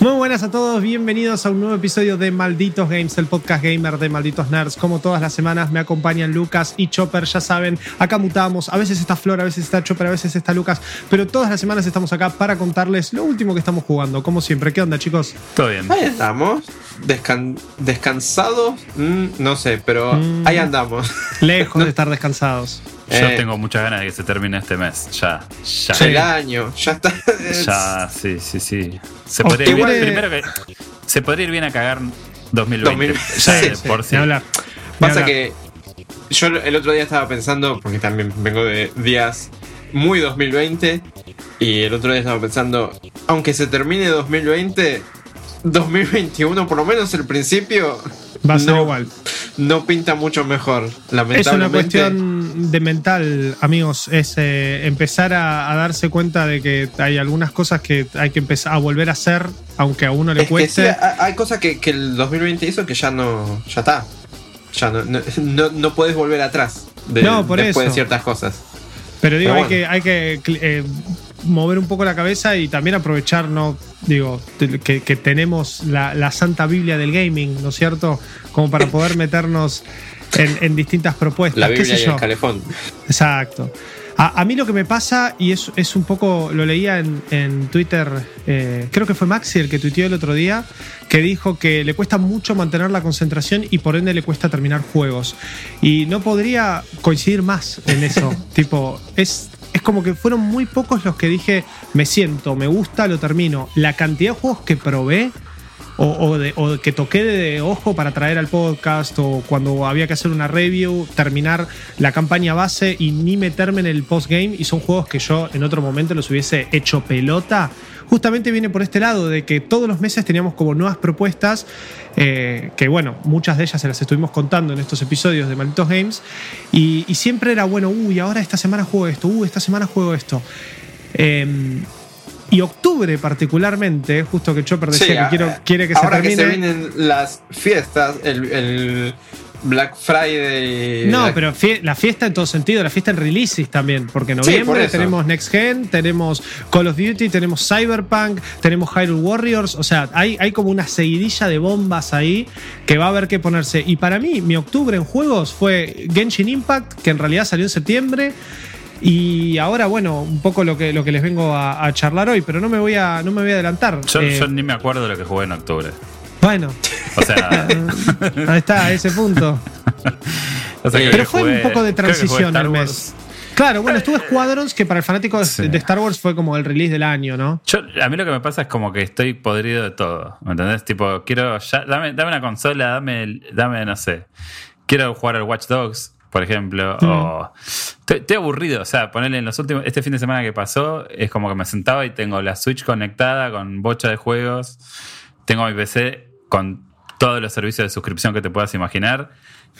Muy buenas a todos, bienvenidos a un nuevo episodio de Malditos Games, el podcast gamer de Malditos Nerds. Como todas las semanas me acompañan Lucas y Chopper, ya saben, acá mutamos, a veces está Flor, a veces está Chopper, a veces está Lucas, pero todas las semanas estamos acá para contarles lo último que estamos jugando, como siempre. ¿Qué onda chicos? Todo bien. Ahí estamos. Descan- descansados, Mm, no sé, pero Mm. ahí andamos. Lejos de estar descansados. Yo Eh. tengo muchas ganas de que se termine este mes. Ya, ya. El año, ya está. Ya, sí, sí, sí. Se podría, ir bien- primero que se podría ir bien a cagar 2020. 2000. ya Sí, de sí, por sí. hablar. Pasa hablar. que yo el otro día estaba pensando, porque también vengo de días muy 2020, y el otro día estaba pensando, aunque se termine 2020, 2021, por lo menos el principio, Va a ser no, igual. no pinta mucho mejor. Es Lamentablemente. una cuestión de mental, amigos. Es eh, empezar a, a darse cuenta de que hay algunas cosas que hay que empezar a volver a hacer, aunque a uno le Es que cueste. sí, hay cosas que, que el 2020 hizo que ya no. Ya está. Ya no, no, no, no puedes volver atrás de, No, por después eso. de ciertas cosas. Pero digo, Pero hay que, hay que eh, mover un poco la cabeza y también aprovechar, ¿no? Digo, que, que tenemos la, la santa Biblia del gaming, ¿no es cierto? Como para poder meternos en, en distintas propuestas. La ¿Qué Biblia sé y yo? el calefón. Exacto. A, a mí lo que me pasa, y es, es un poco, lo leía en, en Twitter, eh, creo que fue Maxi el que tuiteó el otro día, que dijo que le cuesta mucho mantener la concentración y por ende le cuesta terminar juegos. Y no podría coincidir más en eso. tipo, es, es como que fueron muy pocos los que dije, me siento, me gusta, lo termino. La cantidad de juegos que probé o, que toqué de ojo para traer al podcast o cuando había que hacer una review, terminar la campaña base y ni meterme en el postgame y son juegos que yo en otro momento los hubiese hecho pelota. Justamente viene por este lado de que todos los meses teníamos como nuevas propuestas, eh, que bueno, muchas de ellas se las estuvimos contando en estos episodios de Malditos Games, y, y siempre era bueno, uy, ahora esta semana juego esto, uy, esta semana juego esto. Em, y octubre particularmente, justo que Chopper decía Sí, que quiero, quiere que se ahora termine. que se vienen las fiestas, el, el Black Friday. No, pero fie- la fiesta en todo sentido, la fiesta en releases también, porque en Sí, por noviembre tenemos Next Gen, tenemos Call of Duty, tenemos Cyberpunk, tenemos Hyrule Warriors, o sea, hay, hay como una seguidilla de bombas ahí que va a haber que ponerse. Y para mí, mi octubre en juegos fue Genshin Impact, que en realidad salió en septiembre. Y ahora, bueno, un poco lo que, lo que les vengo a, a charlar hoy, pero no me voy a, no me voy a adelantar. Yo, Eh, yo ni me acuerdo de lo que jugué en octubre. Bueno, O sea, ahí está, ese punto. o sea, creo Pero fue jugué- un poco de transición el mes. Claro, bueno, estuvo Squadrons, que para el fanático de- Sí. de Star Wars fue como el release del año, ¿no? Yo, a mí lo que me pasa es como que estoy podrido de todo. ¿Me entendés? Tipo, quiero. Ya, dame, dame una consola, dame, dame, no sé. Quiero jugar al Watch Dogs, por ejemplo. Mm. O. Estoy, estoy aburrido. O sea, ponerle en los últimos. Este fin de semana que pasó, es como que me sentaba y tengo la Switch conectada con bocha de juegos. Tengo mi PC con todos los servicios de suscripción que te puedas imaginar.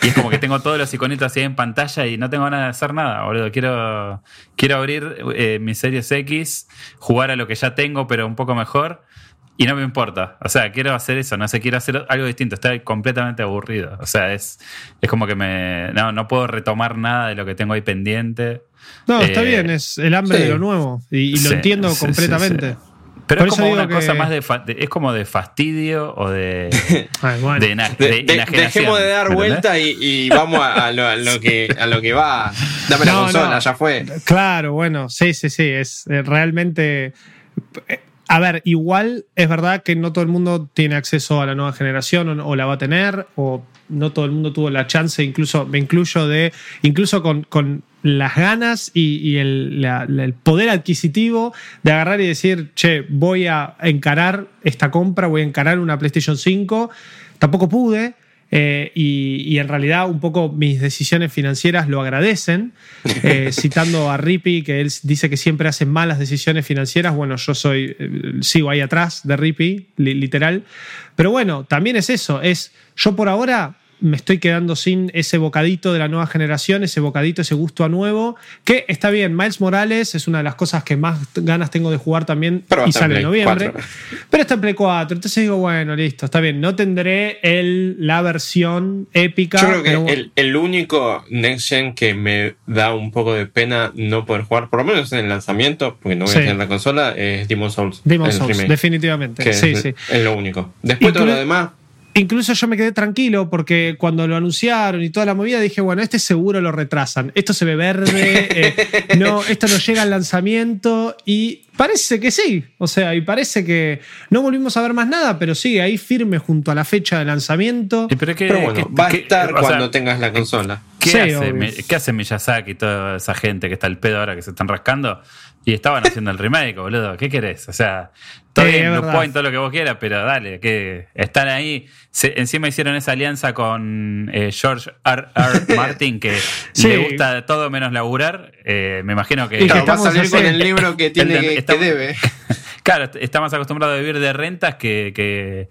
Y es como que tengo todos los iconitos así en pantalla y no tengo ganas de hacer nada, boludo. Quiero, quiero abrir eh, mi Series X, jugar a lo que ya tengo, pero un poco mejor. Y no me importa. O sea, quiero hacer eso, no sé, quiero hacer algo distinto. Estoy completamente aburrido. O sea, es, es como que me. No, no puedo retomar nada de lo que tengo ahí pendiente. No, está Eh, bien, es el hambre sí. de lo nuevo. Y, y lo Sí, entiendo sí, sí, completamente. Pero Por es como una cosa más de, fa- de- Es como de fastidio o de. Ay, bueno. de, ena- De- de de- enajenación, dejemos de dar vuelta y, y vamos a, a lo, a lo que, a lo que va. Dame la No, consola, no. ya fue. Claro, bueno, sí, sí, sí, es eh, realmente... eh, A ver, igual es verdad que no todo el mundo tiene acceso a la nueva generación o, o la va a tener, o no todo el mundo tuvo la chance, incluso me incluyo de, incluso con, con las ganas y, y el, la- la- el poder adquisitivo de agarrar y decir, che, voy a encarar esta compra, voy a encarar una PlayStation 5, tampoco pude. eh, y, y en realidad un poco mis decisiones financieras lo agradecen. Eh, citando a Rippy, que él dice que siempre hace malas decisiones financieras. Bueno, yo soy, eh, sigo ahí atrás de Rippy, li- literal. Pero bueno, también es eso, es yo por ahora me estoy quedando sin ese bocadito de la nueva generación, ese bocadito, ese gusto a nuevo, que está bien, Miles Morales es una de las cosas que más ganas tengo de jugar también Pero y sale en noviembre, pero está en Play 4, entonces digo, bueno, listo, está bien, no tendré el, la versión épica. Yo creo que pero- el, el único Next Gen que me da un poco de pena no poder jugar, por lo menos en el lanzamiento, porque no voy Sí. a tener la consola, es Demon Souls. Demon Souls, remake, definitivamente. que Sí, es, sí. es lo único. Después todo lo demás, Incluso yo me quedé tranquilo porque cuando lo anunciaron y toda la movida dije, bueno, este seguro lo retrasan. Esto se ve verde, eh, no, esto no llega al lanzamiento y parece que sí. O sea, y parece que no volvimos a ver más nada, pero sigue ahí firme junto a la fecha de lanzamiento. Pero pero bueno, qué- va a estar sea, cuando tengas la consola. ¿Qué, Sí, hace, ¿Qué hace Miyazaki y toda esa gente que está al pedo ahora que se están rascando? Y estaban haciendo el remake, boludo. ¿Qué querés? O sea, todo Sí, bien. Point, todo lo que vos quieras, pero dale, que están ahí. Se- encima hicieron esa alianza con eh, George R. R. Martin, que Sí. le gusta todo menos laburar. Eh, me imagino que. Y que Claro, va a salir con el libro que tiene El que, que estamos- debe. Claro, está más acostumbrado a vivir de rentas que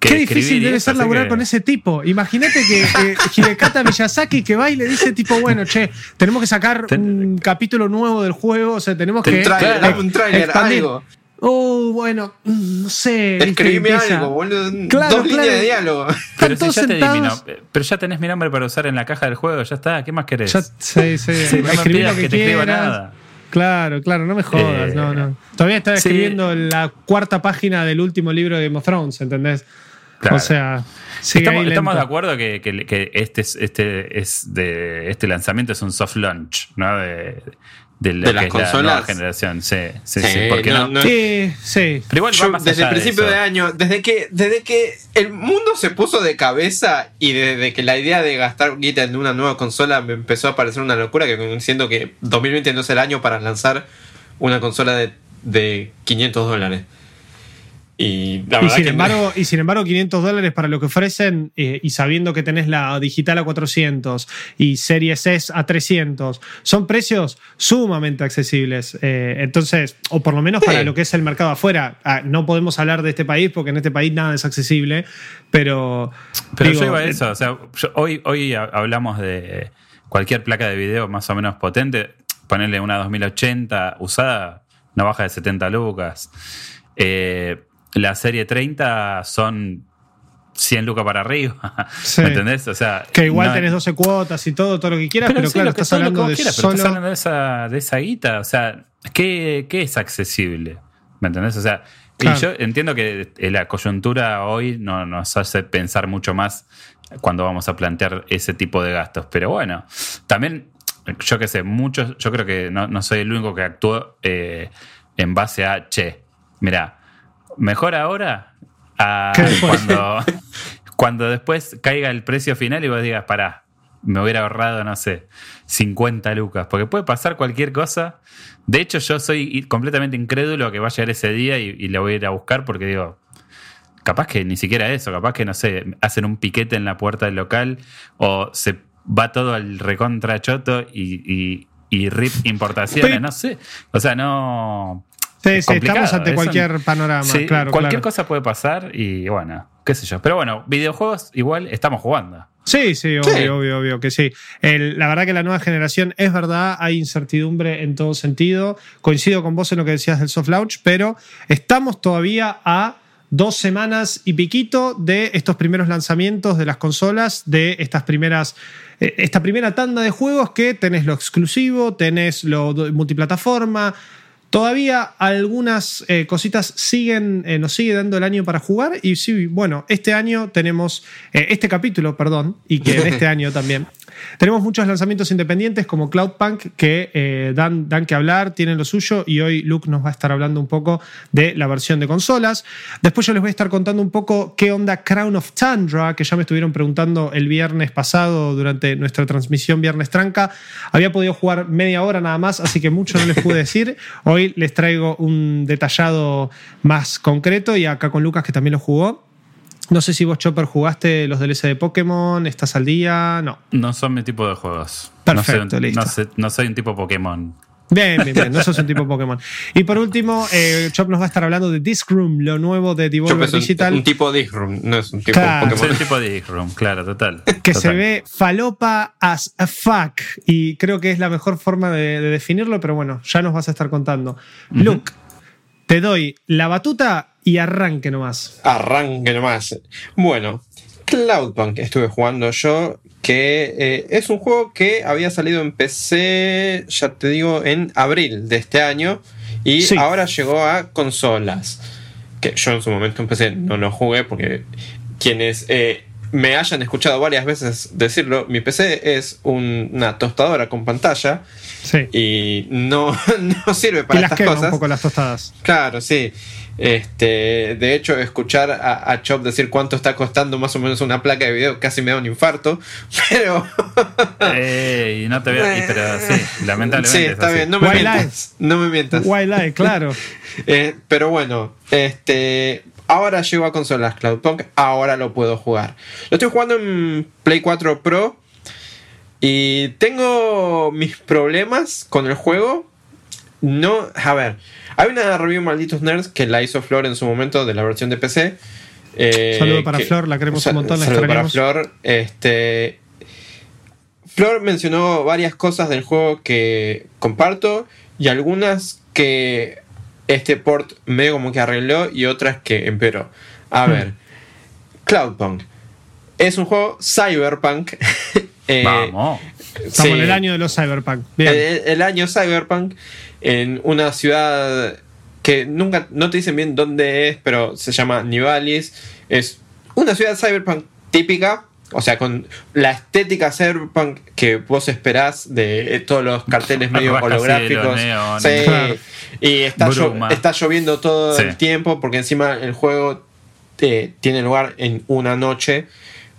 Qué difícil debe ser laburar que- con ese tipo. Imagínate que eh, Hidekata Miyazaki que va y le dice tipo, bueno, che, tenemos que sacar Ten- un capítulo nuevo del juego, o sea, tenemos Un que... dame un tráiler, expandir. algo. Oh, bueno, mm, no sé. Escribime algo, boludo. Claro, Dos claro. líneas de diálogo. Pero, si ya te nom- pero ya tenés mi nombre para usar en la caja del juego, ya está. ¿Qué más querés? Ya- sí, sí, Sí, no me pidas lo que te escriba nada. Claro, claro, no me jodas, Eh, no, no. Todavía estaba sí. escribiendo la cuarta página del último libro de Game of Thrones, ¿entendés? Claro. O sea, Estamos, de acuerdo que, que- que este, es- este, es de, este lanzamiento es un soft launch, ¿no? De, de lo De las es la consolas. nueva generación. Sí, sí, sí. Sí, porque no, no, no- Sí, sí. Pero igual va Yo, más desde el de principio de, año, desde que, desde que el mundo se puso de cabeza y desde que la idea de gastar guita en una nueva consola me empezó a parecer una locura, que siento que 2020 no es el año para lanzar una consola de, de 500 dólares. Y la Y verdad sin, que embargo, y sin embargo, 500 dólares para lo que ofrecen eh, y sabiendo que tenés la digital a 400 y Series S a 300, son precios sumamente accesibles. Eh, entonces, o por lo menos para lo que es el mercado afuera. Ah, no podemos hablar de este país porque en este país nada es accesible, pero... Pero digo, yo iba a eh, eso. O sea, yo- hoy, hoy ha- hablamos de cualquier placa de video más o menos potente. Ponerle una 2080 usada, no baja de 70 lucas. Eh, la serie 30 son 100 lucas para arriba. Sí. ¿Me entendés? O sea, Que igual no- tenés 12 cuotas y todo, todo lo que quieras, pero, sí, claro, estás hablando de quieras, pero estás hablando de esa, de esa guita. O sea, ¿qué, qué es accesible? ¿Me entendés? O sea, Claro. y yo entiendo que la coyuntura hoy no nos hace pensar mucho más cuando vamos a plantear ese tipo de gastos. Pero bueno, también, yo qué sé, muchos, yo creo que no, no soy el único que actuó eh, en base a, che, mira, mejor ahora a cuando, cuando después caiga el precio final y vos digas, pará, me hubiera ahorrado, no sé, 50 lucas, porque puede pasar cualquier cosa. De hecho, yo soy completamente incrédulo a que va a llegar ese día y, y le voy a ir a buscar porque digo, capaz que ni siquiera eso, capaz que, no sé, hacen un piquete en la puerta del local o se va todo al recontra choto y, y, y rip importaciones, Pero- no sé. O sea, no... Sí, es sí, estamos ante eso- cualquier panorama, Sí, claro, cualquier claro. cosa puede pasar y bueno, qué sé yo. Pero bueno, videojuegos igual estamos jugando. Sí, sí, obvio, Sí. obvio, obvio que sí. El- la verdad que la nueva generación es verdad, hay incertidumbre en todo sentido. Coincido con vos en lo que decías del soft launch, pero estamos todavía a dos semanas y piquito de estos primeros lanzamientos de las consolas, de estas primeras, eh, esta primera tanda de juegos que tenés lo exclusivo, tenés lo multiplataforma. Todavía algunas eh, cositas siguen, eh, nos sigue dando el año para jugar y sí, bueno, este año tenemos, eh, este capítulo, perdón, y que en este año también, tenemos muchos lanzamientos independientes como Cloudpunk que dan, dan que hablar, tienen lo suyo y hoy Luke nos va a estar hablando un poco de la versión de consolas. Después yo les voy a estar contando un poco qué onda Crown of Tundra, que ya me estuvieron preguntando el viernes pasado durante nuestra transmisión Viernes Tranca. Había podido jugar media hora nada más, así que mucho no les pude decir. Hoy les traigo un detallado más concreto y acá con Lucas que también lo jugó. No sé si vos, Chopper, jugaste los DLC de Pokémon, estás al día, no. No son mi tipo de juegos. Perfecto, no, soy, listo. no sé- no soy un tipo Pokémon. Bien, bien, bien. No sos un tipo Pokémon. Y por último, eh, Chop nos va a estar hablando de Disc Room, lo nuevo de Devolver pensé un- Digital. Un, tipo de room, no es un tipo Claro. Pokémon. el tipo de room, claro, total. que se ve falopa as a fuck. Y creo que es la mejor forma de, de definirlo, pero bueno, ya nos vas a estar contando. Luke, te doy la batuta y arranque nomás. Arranque nomás. Bueno, Cloudpunk estuve jugando yo, que eh, es un juego que había salido en PC, ya te digo, en abril de este año y Sí. ahora llegó a consolas. Que yo en su momento en PC no lo jugué porque quienes eh, me hayan escuchado varias veces decirlo, mi PC es un- una tostadora con pantalla Sí. y no, no sirve Y para las estas quema cosas. un poco las tostadas. Claro, sí. Este, de hecho, escuchar a, a Chop decir cuánto está costando más o menos una placa de video casi me da un infarto. Pero. Ey, no te veo. y- Pero sí, lamentablemente. Sí, es está bien, no me mientas. No me mientas. Wildlife, claro. Eh, pero bueno, este. Ahora llegó a consolas Cloudpunk, ahora lo puedo jugar. Lo estoy jugando en Play 4 Pro. Y tengo mis problemas con el juego. No, a ver, hay una review Malditos Nerds que la hizo Flor en su momento de la versión de PC. eh, Saludo para que- Flor, la queremos un montón, la saludo para. Flor. Este, Flor mencionó varias cosas del juego que comparto y algunas que este port medio como que arregló y otras que empeoró. A Hmm. ver, Cloudpunk es un juego cyberpunk. Eh, Vamos. Estamos en el año de los Cyberpunk. Bien. El, el año cyberpunk en una ciudad que nunca no te dicen bien dónde es, pero se llama Nivalis. Es una ciudad cyberpunk típica, o sea, con la estética cyberpunk que vos esperás de eh, todos los carteles medio holográficos. neón. Sí. Claro. Y está, llo- está lloviendo todo Sí. el tiempo porque encima el juego eh, tiene lugar en una noche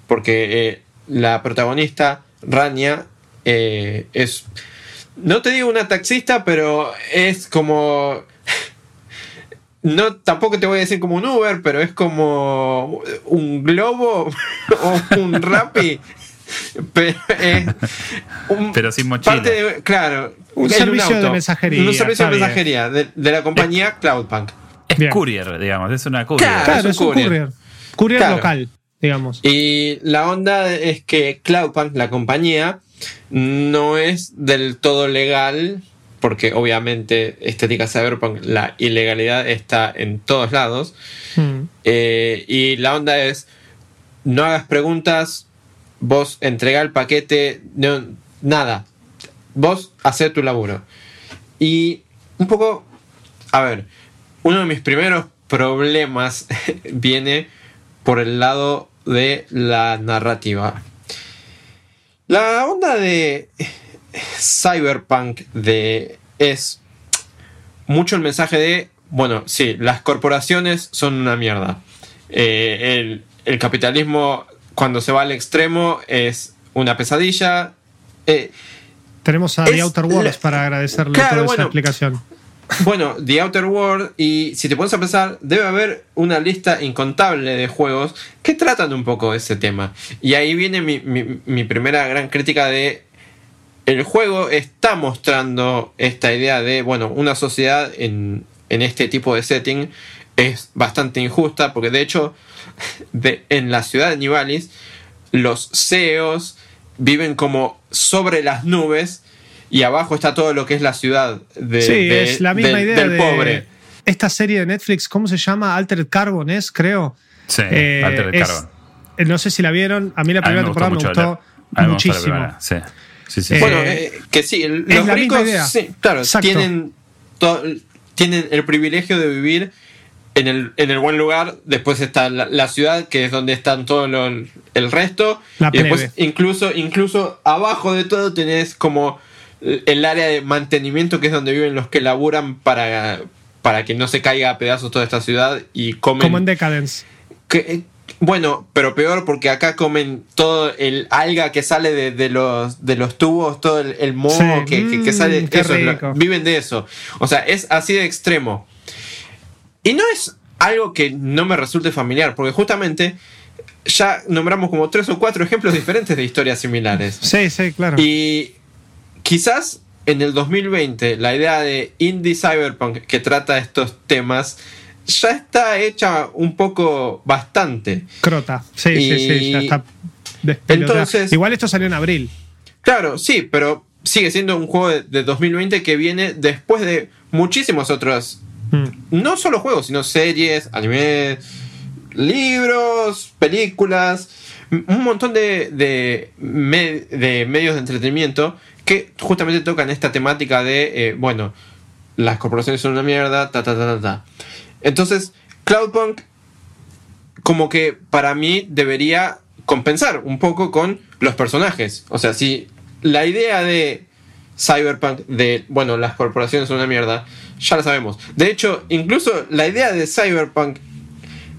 porque eh, la protagonista, Rania, eh, es, no te digo una taxista, pero es como... No, tampoco te voy a decir como un Uber, pero es como un globo o un Rappi. Pero es un- Pero sin mochila. parte de- claro, Un servicio de auto. mensajería, Un servicio de mensajería de, de la compañía Cloudpunk. Es Bien. courier, digamos. Es una courier. Claro. claro, es es un un courier. courier. Courier Claro. local, digamos. Y la onda es que Cloudpunk, la compañía, no es del todo legal, porque obviamente estética cyberpunk, la ilegalidad está en todos lados. Mm. Eh, y la onda es, no hagas preguntas, vos entrega el paquete, no, nada. Vos hacer tu laburo. Y un poco, a ver, uno de mis primeros problemas viene por el lado de la narrativa. La onda de cyberpunk de es mucho el mensaje de, bueno, sí, las corporaciones son una mierda. Eh, el, el capitalismo cuando se va al extremo es una pesadilla. Eh, Tenemos a The Outer Worlds la- para agradecerle Claro, toda esa bueno. explicación. bueno, The Outer World y si te pones a pensar, debe haber una lista incontable de juegos que tratan un poco ese tema. Y ahí viene mi, mi- mi primera gran crítica de el juego está mostrando esta idea de, bueno, una sociedad en, en este tipo de setting es bastante injusta, porque de hecho, de- en la ciudad de Nivalis, los CEOs viven como sobre las nubes y abajo está todo lo que es la ciudad de, sí, de- es la misma del- idea del de pobre. esta serie de Netflix, ¿cómo se llama? Altered Carbon es, creo. Sí, Eh, Altered es- Carbon. eh, no sé si la vieron. A mí la primera me gustó temporada me mucho gustó, me gustó la muchísimo. primera, Sí, sí, sí. Eh, Bueno, eh, que sí, el- es los la misma ricos idea. sí, claro, Exacto. tienen, to- tienen el privilegio de vivir en el, en el buen lugar. Después está la, la ciudad, que es donde están todo lo- el resto. La y después, incluso, incluso abajo de todo, tenés como el área de mantenimiento, que es donde viven los que laburan para, para que no se caiga a pedazos toda esta ciudad y comen. como en Decadence. Que, bueno, pero peor porque acá comen todo el alga que sale de, de los, de los tubos, todo el, el moho Sí. que, que- que Mm, sale. qué eso lo- viven de eso. O sea, es así de extremo. Y no es algo que no me resulte familiar, porque justamente ya nombramos como tres o cuatro ejemplos diferentes de historias similares. Sí, sí, claro. Y quizás en el 2020 la idea de indie cyberpunk que trata estos temas ya está hecha un poco bastante. Crota. Sí, sí, sí, ya Y- está. Entonces- Igual esto salió en abril. Claro, sí, pero sigue siendo un juego de, de 2020 que viene después de muchísimos otros, Mm. no solo juegos, sino series, animes, libros, películas, un montón de, de, me- de medios de entretenimiento que justamente tocan esta temática de, eh, bueno, las corporaciones son una mierda, ta, ta, ta, ta, ta. Entonces, Cloudpunk como que para mí debería compensar un poco con los personajes. O sea, si la idea de Cyberpunk, de, bueno, las corporaciones son una mierda, ya la sabemos. De hecho, incluso la idea de Cyberpunk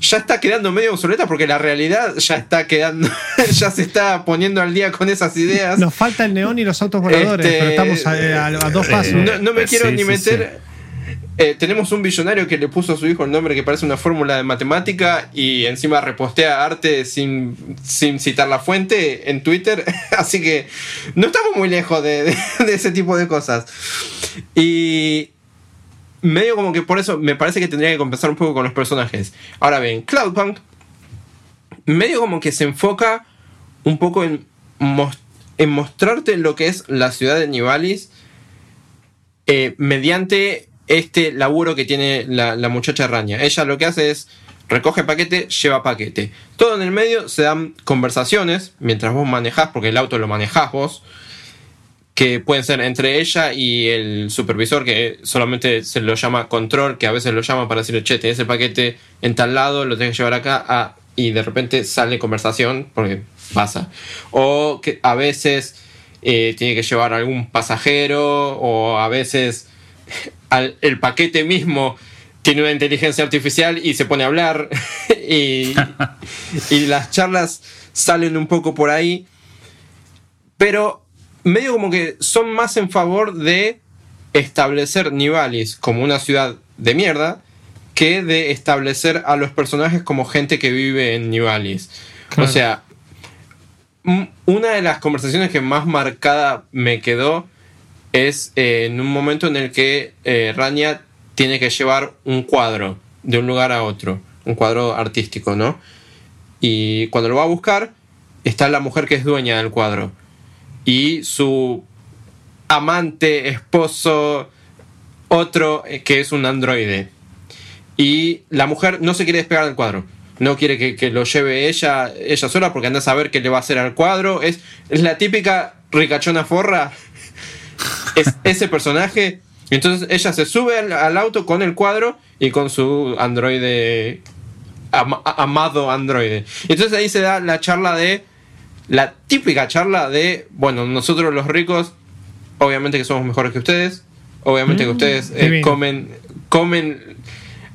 ya está quedando medio obsoleta porque la realidad ya está quedando, ya se está poniendo al día con esas ideas. Nos falta el neón y los autos voladores, Este, pero estamos a, a- a dos eh, pasos. No, no me Eh, quiero sí, ni sí, meter. Eh, tenemos un billonario que le puso a su hijo el nombre que parece una fórmula de matemática y encima repostea arte sin, sin citar la fuente en Twitter. Así que no estamos muy lejos de, ese tipo de cosas. Y medio como que por eso me parece que tendría que compensar un poco con los personajes. Ahora bien, Cloudpunk medio como que se enfoca un poco en, mos- en mostrarte lo que es la ciudad de Nivalis eh, mediante este laburo que tiene la, la muchacha Raña. Ella lo que hace es recoge paquete, lleva paquete. Todo en el medio se dan conversaciones mientras vos manejás, porque el auto lo manejás vos, que pueden ser entre ella y el supervisor, que solamente se lo llama control, que a veces lo llama para decirle, che, tenés el paquete en tal lado, lo tenés que llevar acá, y de repente sale conversación, porque pasa. O que a veces eh, tiene que llevar algún pasajero, o a veces al- el paquete mismo tiene una inteligencia artificial y se pone a hablar, y, y las charlas salen un poco por ahí, pero medio como que son más en favor de establecer Nivalis como una ciudad de mierda que de establecer a los personajes como gente que vive en Nivalis. Claro. O sea, una de las conversaciones que más marcada me quedó es eh, en un momento en el que eh, Rania tiene que llevar un cuadro de un lugar a otro, un cuadro artístico, ¿no? Y cuando lo va a buscar, está la mujer que es dueña del cuadro y su amante, esposo, otro eh, que es un androide. Y la mujer no se quiere despegar del cuadro. No quiere que, que lo lleve ella, ella sola porque anda a saber qué le va a hacer al cuadro. Es, es la típica ricachona forra. Es ese personaje. Entonces ella se sube al, al auto con el cuadro y con su androide. ama- amado androide. Entonces ahí se da la charla de la típica charla de, bueno, nosotros los ricos, obviamente que somos mejores que ustedes, obviamente que ustedes eh, comen, comen,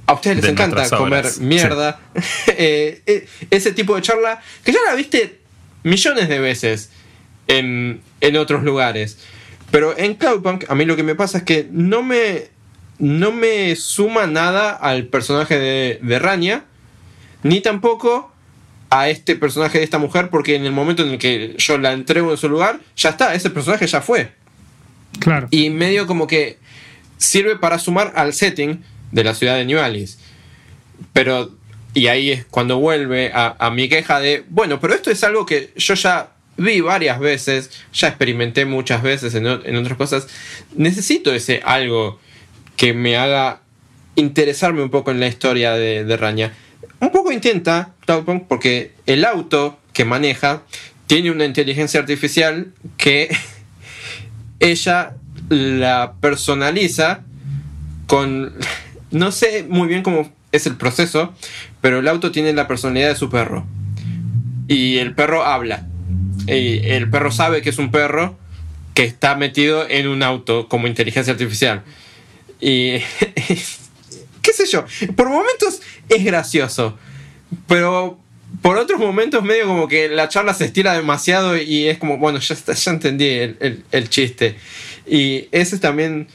a ustedes les encanta comer mierda, Eh, eh, ese tipo de charla que ya la viste millones de veces en, en otros lugares, pero en Cloudpunk a mí lo que me pasa es que no me, no me suma nada al personaje de, de Rania, ni tampoco a este personaje de esta mujer porque en el momento en el que yo la entrego en su lugar, ya está, ese personaje ya fue. Claro. Y medio como que sirve para sumar al setting de la ciudad de New Alice. Pero, y ahí es cuando vuelve a, a mi queja de, bueno, pero esto es algo que yo ya vi varias veces, ya experimenté muchas veces en, en otras cosas. Necesito ese algo que me haga interesarme un poco en la historia de, de Raña. Un poco intenta Cloudpunk porque el auto que maneja tiene una inteligencia artificial que ella la personaliza con... No sé muy bien cómo es el proceso, pero el auto tiene la personalidad de su perro. Y el perro habla. El perro sabe que es un perro que está metido en un auto como inteligencia artificial. Y... qué sé yo, por momentos es gracioso, pero por otros momentos medio como que la charla se estira demasiado y es como, bueno, ya, ya entendí el, el- el chiste. Y ese también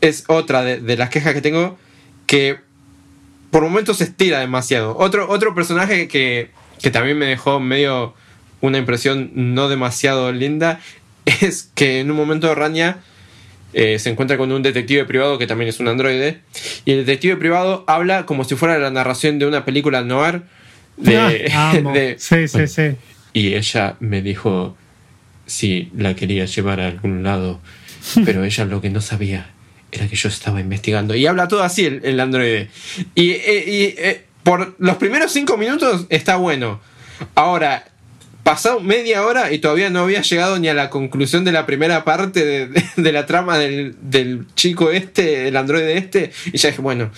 es otra de, de las quejas que tengo, que por momentos se estira demasiado. Otro, otro personaje que, que también me dejó medio una impresión no demasiado linda es que en un momento Rania eh, se encuentra con un detective privado que también es un androide. Y el detective privado habla como si fuera la narración de una película noir. De, Ah, de- sí, sí, sí. y ella me dijo si la quería llevar a algún lado, pero ella lo que no sabía era que yo estaba investigando. Y habla todo así el, el androide. Y, eh, y, eh, por los primeros cinco minutos está bueno. Ahora, pasado media hora y todavía no había llegado ni a la conclusión de la primera parte de, de- de la trama del, del chico este, el androide este. Y ya dije, bueno.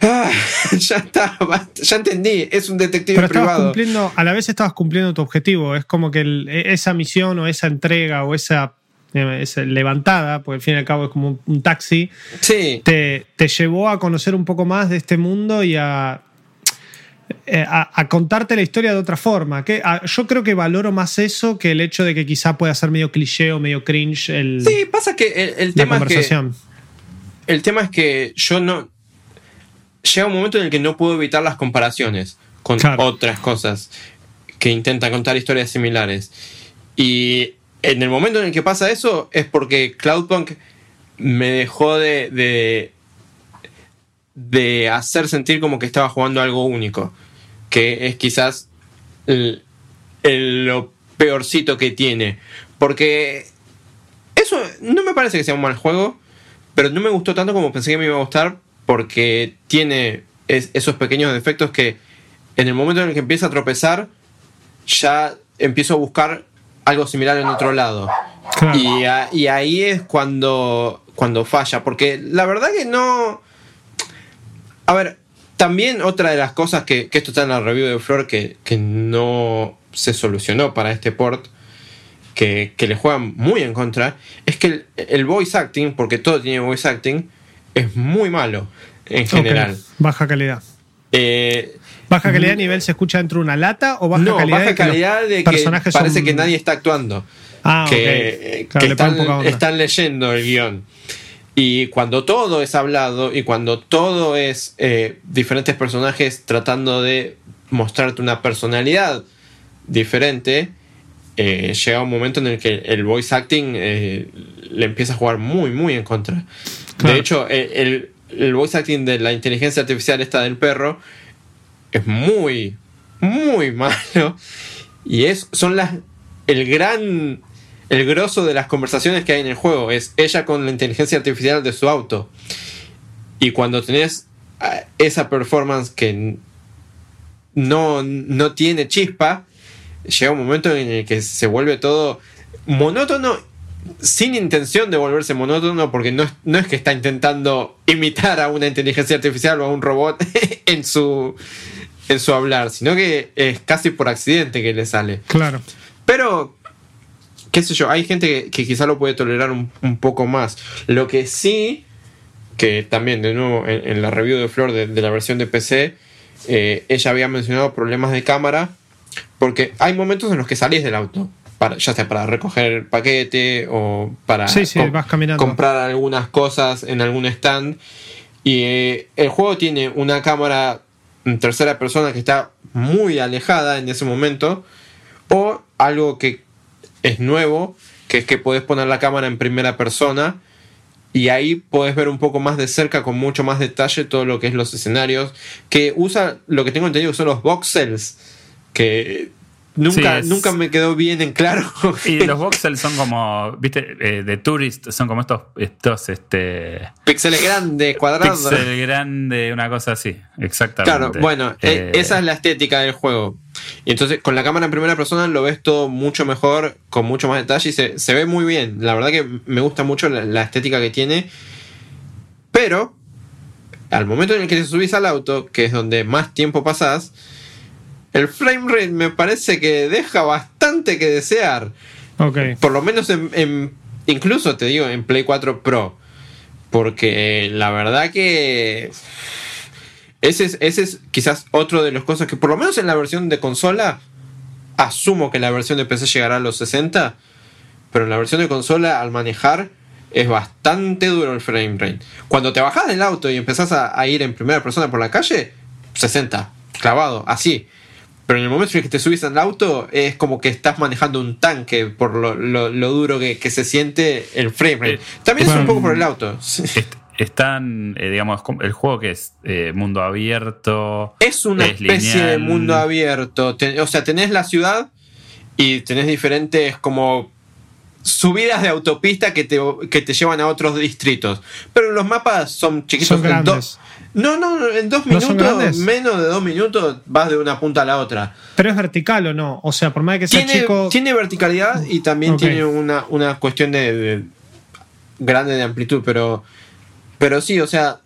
ah, ya está, ya entendí, es un detective Pero privado. cumpliendo, a la vez estabas cumpliendo tu objetivo. Es como que el- e, esa misión o esa entrega o esa, eh, esa levantada, porque al fin y al cabo es como un, taxi, Sí, te, te llevó a conocer un poco más de este mundo y a, a, a contarte la historia de otra forma. Que, a- yo creo que valoro más eso que el hecho de que quizá pueda ser medio cliché o medio cringe el, Sí, pasa que el, el la tema es que conversación. el tema es que yo no llega un momento en el que no puedo evitar las comparaciones con Claro. otras cosas que intentan contar historias similares. Y en el momento en el que pasa eso es porque Cloudpunk me dejó de, de, de hacer sentir como que estaba jugando algo único. Que es quizás el- el- lo peorcito que tiene. Porque eso no me parece que sea un mal juego, pero no me gustó tanto como pensé que me iba a gustar porque tiene es- esos pequeños defectos que en el momento en el que empieza a tropezar ya empiezo a buscar algo similar en otro lado. Claro. Y, a- y ahí es cuando, cuando falla, porque la verdad que no... A ver, también otra de las cosas que, que esto está en la review de Flor que, que no se solucionó para este port, que, que le juegan muy en contra, es que el, el voice acting, porque todo tiene voice acting, es muy malo en general. Baja calidad. Eh, ¿Baja calidad a nivel se escucha dentro de una lata o baja no, calidad baja de que calidad de que parece son- que nadie está actuando. Ah, que. Claro, que están, están leyendo el guion. Y cuando todo es hablado y cuando todo es eh, diferentes personajes tratando de mostrarte una personalidad diferente, eh, llega un momento en el que el voice acting eh, le empieza a jugar muy, muy en contra. Claro. De hecho, el, el- el voice acting de la inteligencia artificial esta del perro es muy, muy malo. Y es, son las. El gran. El grosso de las conversaciones que hay en el juego es ella con la inteligencia artificial de su auto. Y cuando tenés ah, esa performance que no, no tiene chispa, llega un momento en el que se vuelve todo monótono sin intención de volverse monótono porque no es, no es que está intentando imitar a una inteligencia artificial o a un robot en su en su hablar, sino que es casi por accidente que le sale. Claro. Pero, qué sé yo, hay gente que, que quizá lo puede tolerar un, un poco más. Lo que sí, que también de nuevo en, en la review de Flor de, de la versión de PC, eh, ella había mencionado problemas de cámara, porque hay momentos en los que salís del auto, para, ya sea para recoger el paquete o para Sí, sí, vas caminando. comprar algunas cosas en algún stand. Y eh, el juego tiene una cámara en tercera persona que está muy alejada en ese momento. O algo que es nuevo, que es que podés poner la cámara en primera persona. Y ahí podés ver un poco más de cerca, con mucho más detalle, todo lo que es los escenarios. Que usa, lo que tengo entendido, son los voxels. Que nunca, Sí, es- nunca me quedó bien en claro. Y los voxels son como, viste, eh, de tourist, son como estos, estos, este, Píxeles grandes, cuadrados. pixel grande, una cosa así, exactamente. Claro, bueno, eh, Eh, esa es la estética del juego. Y entonces con la cámara en primera persona lo ves todo mucho mejor, con mucho más detalle y se, se ve muy bien. La verdad que me gusta mucho la, la estética que tiene. Pero al momento en el que te subís al auto, que es donde más tiempo pasás, el frame rate me parece que deja bastante que desear. Ok. Por lo menos en, en- incluso te digo en Play 4 Pro. Porque la verdad que ese es, ese es quizás otro de las cosas que por lo menos en la versión de consola asumo que la versión de PC llegará a los 60. Pero en la versión de consola al manejar es bastante duro el frame rate. Cuando te bajás del auto y empezás a, a ir en primera persona por la calle, 60, clavado, así. Pero en el momento en que te subís al auto es como que estás manejando un tanque por lo, lo- lo duro que, que se siente el frame rate. Eh, También es un poco por el auto. Están, eh, digamos, el juego que es eh, mundo abierto. Es una Es especie de mundo abierto. O sea, tenés la ciudad y tenés diferentes como subidas de autopista que te, que te llevan a otros distritos. Pero los mapas son chiquitos. Son grandes. No, no, en dos ¿No son minutos, menos de dos minutos, vas de una punta a la otra. Pero es vertical o no. O sea, por más que sea Tiene, chico. tiene verticalidad y también tiene una, una cuestión de, de- grande de amplitud, pero, pero sí, o sea,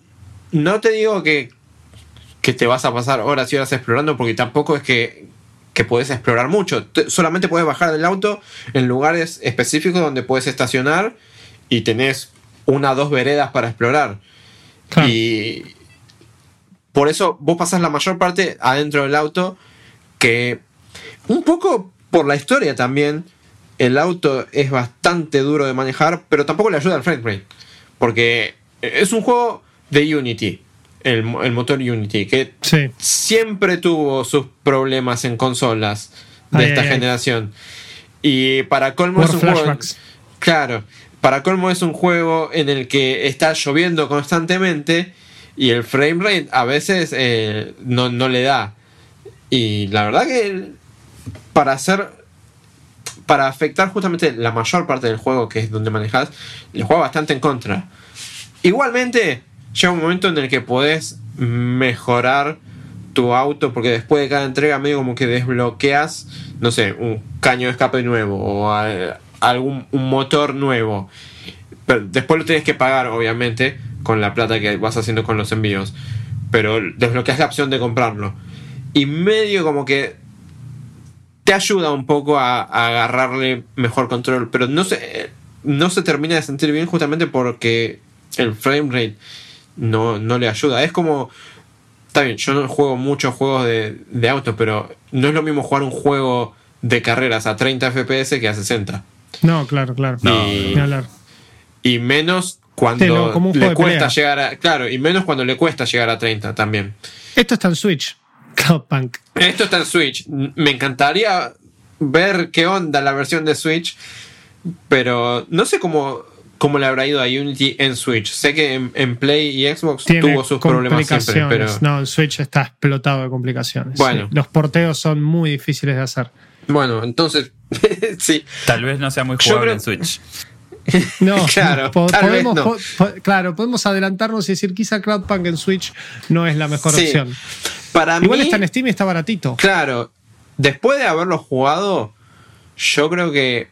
no te digo que, que te vas a pasar horas y horas explorando, porque tampoco es que, que puedes explorar mucho. Te- solamente puedes bajar del auto en lugares específicos donde puedes estacionar y tenés una o dos veredas para explorar. Claro. Y por eso vos pasás la mayor parte adentro del auto, que un poco por la historia también, el auto es bastante duro de manejar, pero tampoco le ayuda al frame rate. Porque es un juego de Unity, el, mo- el motor Unity, que Sí. siempre tuvo sus problemas en consolas de Ay, esta ay, ay. generación. Y para colmo Por es un juego. Claro, para colmo es un juego en el que está lloviendo constantemente y el frame rate a veces eh, no, no le da. Y la verdad que para hacer. Para afectar justamente la mayor parte del juego, que es donde manejas, le juega bastante en contra. Igualmente, llega un momento en el que podés mejorar tu auto, porque después de cada entrega medio como que desbloqueas, no sé, un caño de escape nuevo o eh, algún un motor nuevo. Pero después lo tienes que pagar, obviamente, con la plata que vas haciendo con los envíos. Pero desbloqueas la opción de comprarlo. Y medio como que te ayuda un poco a, a agarrarle mejor control. Pero no se, no se termina de sentir bien justamente porque el frame rate no, no le ayuda. Es como. Está bien, yo no juego muchos juegos de, de auto, pero no es lo mismo jugar un juego de carreras a 30 FPS que a 60. No, claro, claro. No, Y- Ni hablar. Y menos cuando Sí, no, como un juego le cuesta pelea. llegar a. Claro, y menos cuando le cuesta llegar a 30 también. Esto está en Switch. Cloudpunk. Esto está en Switch. Me encantaría ver qué onda la versión de Switch, pero no sé cómo, cómo le habrá ido a Unity en Switch. Sé que en, en Play y Xbox Tiene tuvo sus problemas siempre, pero. complicaciones. No, el Switch está explotado de complicaciones. Bueno. Sí. Los porteos son muy difíciles de hacer. Bueno, entonces. sí. Tal vez no sea muy jugable creo- en Switch. No, Claro, po- podemos, no. po- po- claro, podemos adelantarnos y decir quizá Cloudpunk en Switch no es la mejor Sí. opción. Para Igual mí. está en Steam y está baratito. Claro, después de haberlo jugado, yo creo que.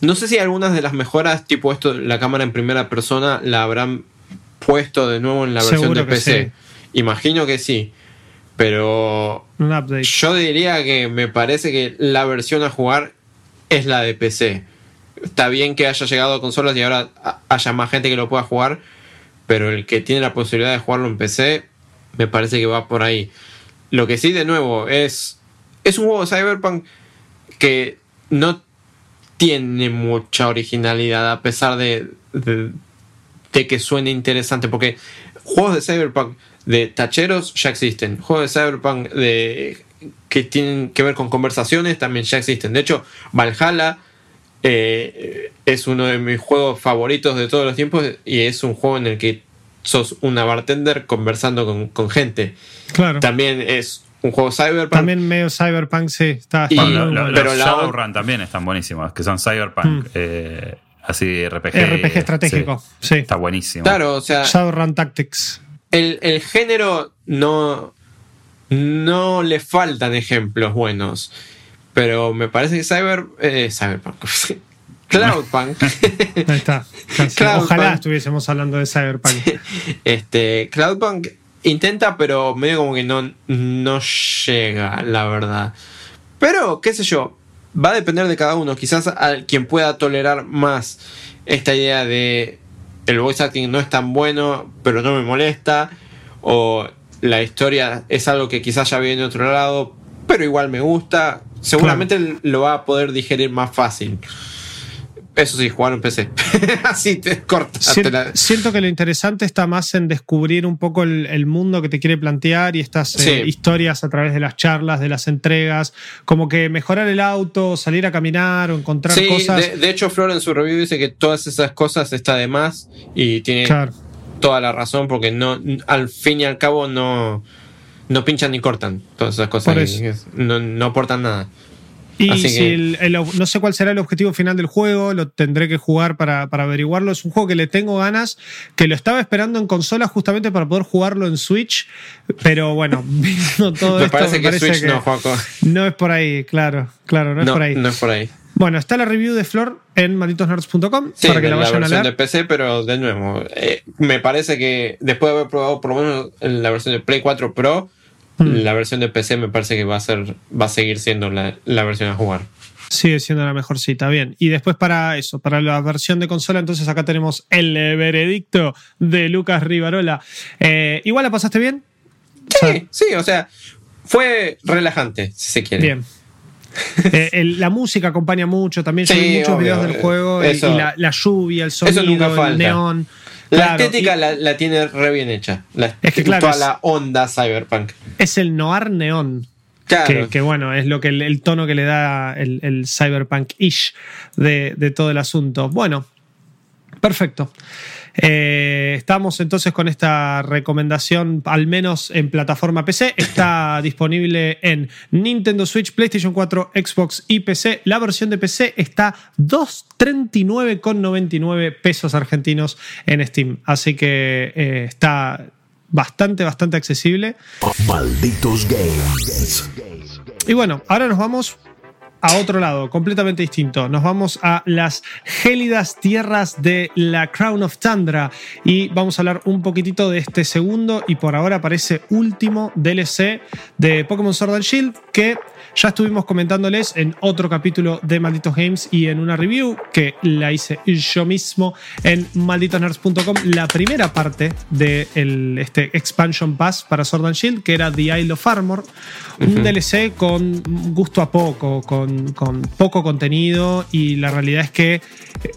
No sé si algunas de las mejoras, tipo esto, la cámara en primera persona, la habrán puesto de nuevo en la versión Seguro de PC. sí. Imagino que sí. Pero Un update. yo diría que me parece que la versión a jugar es la de PC. Está bien que haya llegado a consolas y ahora ha- haya más gente que lo pueda jugar, pero el que tiene la posibilidad de jugarlo en PC, me parece que va por ahí. Lo que sí, de nuevo, es, es un juego de Cyberpunk que no tiene mucha originalidad, a pesar de, de, de que suene interesante, porque juegos de Cyberpunk de tacheros ya existen, juegos de Cyberpunk de, que tienen que ver con conversaciones también ya existen. De hecho, Valhalla eh, es uno de mis juegos favoritos de todos los tiempos y es un juego en el que sos una bartender conversando con, con gente. Claro. También es un juego Cyberpunk. También medio Cyberpunk, sí. Está, Y- lo- los Pero la- Shadowrun también están buenísimos, que son Cyberpunk, Mm. eh, así RPG. RPG estratégico. sí. Sí. Está buenísimo. Claro, o sea, Shadowrun Tactics. el, el género no, no le faltan ejemplos buenos. Pero me parece que Cyber, eh, Cyberpunk. Cloudpunk. Ahí está. Cloudpunk. Ojalá estuviésemos hablando de Cyberpunk. este, Cloudpunk intenta, pero medio como que no, no llega, la verdad. Pero, qué sé yo, va a depender de cada uno. Quizás a quien pueda tolerar más esta idea de el voice acting no es tan bueno, pero no me molesta. O la historia es algo que quizás ya vi en otro lado, pero igual me gusta. Seguramente lo va a poder digerir más fácil. eso sí, jugar en PC. Así te cortas. Siento que lo interesante está más en descubrir un poco el, el mundo que te quiere plantear y estas eh, historias a través de las charlas, de las entregas, como que mejorar el auto, salir a caminar o encontrar Sí, cosas. de, de hecho, Flor en su review dice que todas esas cosas está de más y tiene Claro. toda la razón porque no, al fin y al cabo no, no pinchan ni cortan todas esas cosas. Por eso. no, no aportan nada. Y Así si que- el- el- no sé cuál será el objetivo final del juego, lo tendré que jugar para, para averiguarlo. Es un juego que le tengo ganas, que lo estaba esperando en consola justamente para poder jugarlo en Switch, pero bueno, viendo todo me esto, parece me que parece Switch que no, no es por ahí, claro, claro, no es No, por ahí. no es por ahí. Bueno, está la review de Flor en malditosnerds.com Sí, para que la la, vayan a versión leer. de PC, pero de nuevo, eh, me parece que después de haber probado por lo menos en la versión de Play 4 Pro, Hmm. la versión de PC me parece que va a ser va a seguir siendo la, la versión a jugar. Sigue siendo la mejor cita, bien. Y después para eso, para la versión de consola, entonces acá tenemos el veredicto de Lucas Rivarola. Eh, Igual la pasaste bien. Sí, sí, o sea, fue relajante, si se quiere. Bien. Eh, el- la música acompaña mucho, también yo Sí, vi muchos obvio, videos del eh, juego y, eso- y la, la lluvia, el sonido, el neón. La Claro, estética y la, la tiene re bien hecha. La, Es que claro, toda es- la onda cyberpunk. Es el noir neón. Claro. Que, que, bueno, es lo que el, el tono que le da el, el cyberpunk-ish de, de todo el asunto. Bueno, perfecto. Eh, estamos entonces con esta recomendación, al menos en plataforma PC. Está disponible en Nintendo Switch, PlayStation 4, Xbox y PC. La versión de PC está 239,99 pesos argentinos en Steam. Así que eh, está bastante, bastante accesible. Malditos Games. Y bueno, ahora nos vamos a otro lado, completamente distinto. Nos vamos a las gélidas tierras de la Crown of Tundra y vamos a hablar un poquitito de este segundo y por ahora parece último DLC de Pokémon Sword and Shield que ya estuvimos comentándoles en otro capítulo de Malditos Games y en una review que la hice yo mismo en malditosnerds.com, la primera parte de el- este Expansion Pass para Sword and Shield, que era The Isle of Armor, un DLC con gusto a poco, con, con poco contenido y la realidad es que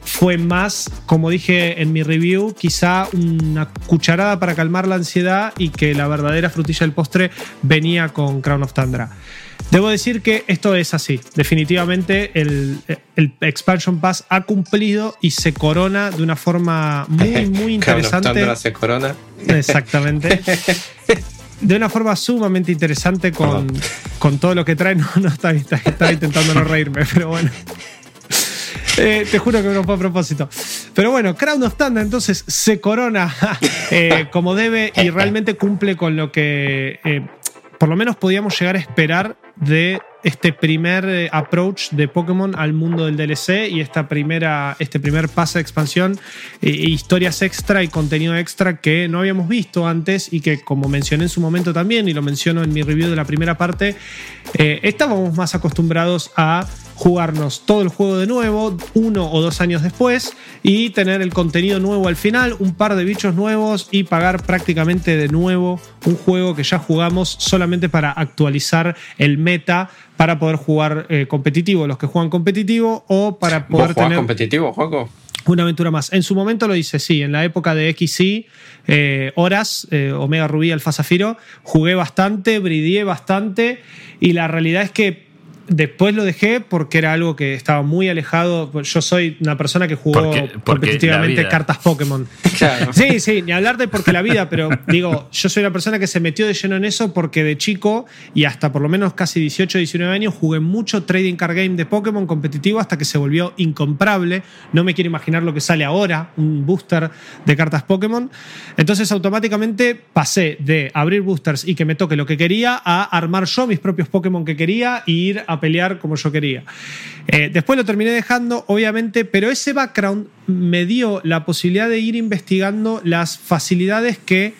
fue más, como dije en mi review, quizá una cucharada para calmar la ansiedad y que la verdadera frutilla del postre venía con Crown of Tundra. Debo decir que esto es así. Definitivamente el, el Expansion Pass ha cumplido y se corona de una forma muy, muy interesante. Se corona. Exactamente. De una forma sumamente interesante con, con todo lo que trae. No, no, bien, estaba intentando no reírme, pero bueno. Eh, te juro que no fue a propósito. Pero bueno, Crown of Thunder entonces se corona eh, como debe y realmente cumple con lo que eh, por lo menos podíamos llegar a esperar de este primer eh, approach de Pokémon al mundo del DLC y esta primera, este primer pase de expansión, e historias extra y contenido extra que no habíamos visto antes y que como mencioné en su momento también y lo menciono en mi review de la primera parte, eh, estábamos más acostumbrados a jugarnos todo el juego de nuevo uno o dos años después y tener el contenido nuevo al final, un par de bichos nuevos y pagar prácticamente de nuevo un juego que ya jugamos solamente para actualizar el meta para poder jugar eh, competitivo, los que juegan competitivo o para ¿Vos poder jugás tener competitivo, Juaco? una aventura más. En su momento lo hice, sí, en la época de XY, eh, horas, eh, Omega Rubí, Alfa Zafiro, jugué bastante, bridié bastante y la realidad es que después lo dejé porque era algo que estaba muy alejado. Yo soy una persona que jugó Porque- porque competitivamente cartas Pokémon. Claro. Sí, sí, ni hablar de porque la vida, pero digo, yo soy una persona que se metió de lleno en eso porque de chico y hasta por lo menos casi 18, 19 años jugué mucho trading card game de Pokémon competitivo hasta que se volvió incomparable. No me quiero imaginar lo que sale ahora, un booster de cartas Pokémon. Entonces automáticamente pasé de abrir boosters y que me toque lo que quería a armar yo mis propios Pokémon que quería e ir a pelear como yo quería. Eh, después lo terminé dejando, obviamente, pero ese background me dio la posibilidad de ir investigando las facilidades que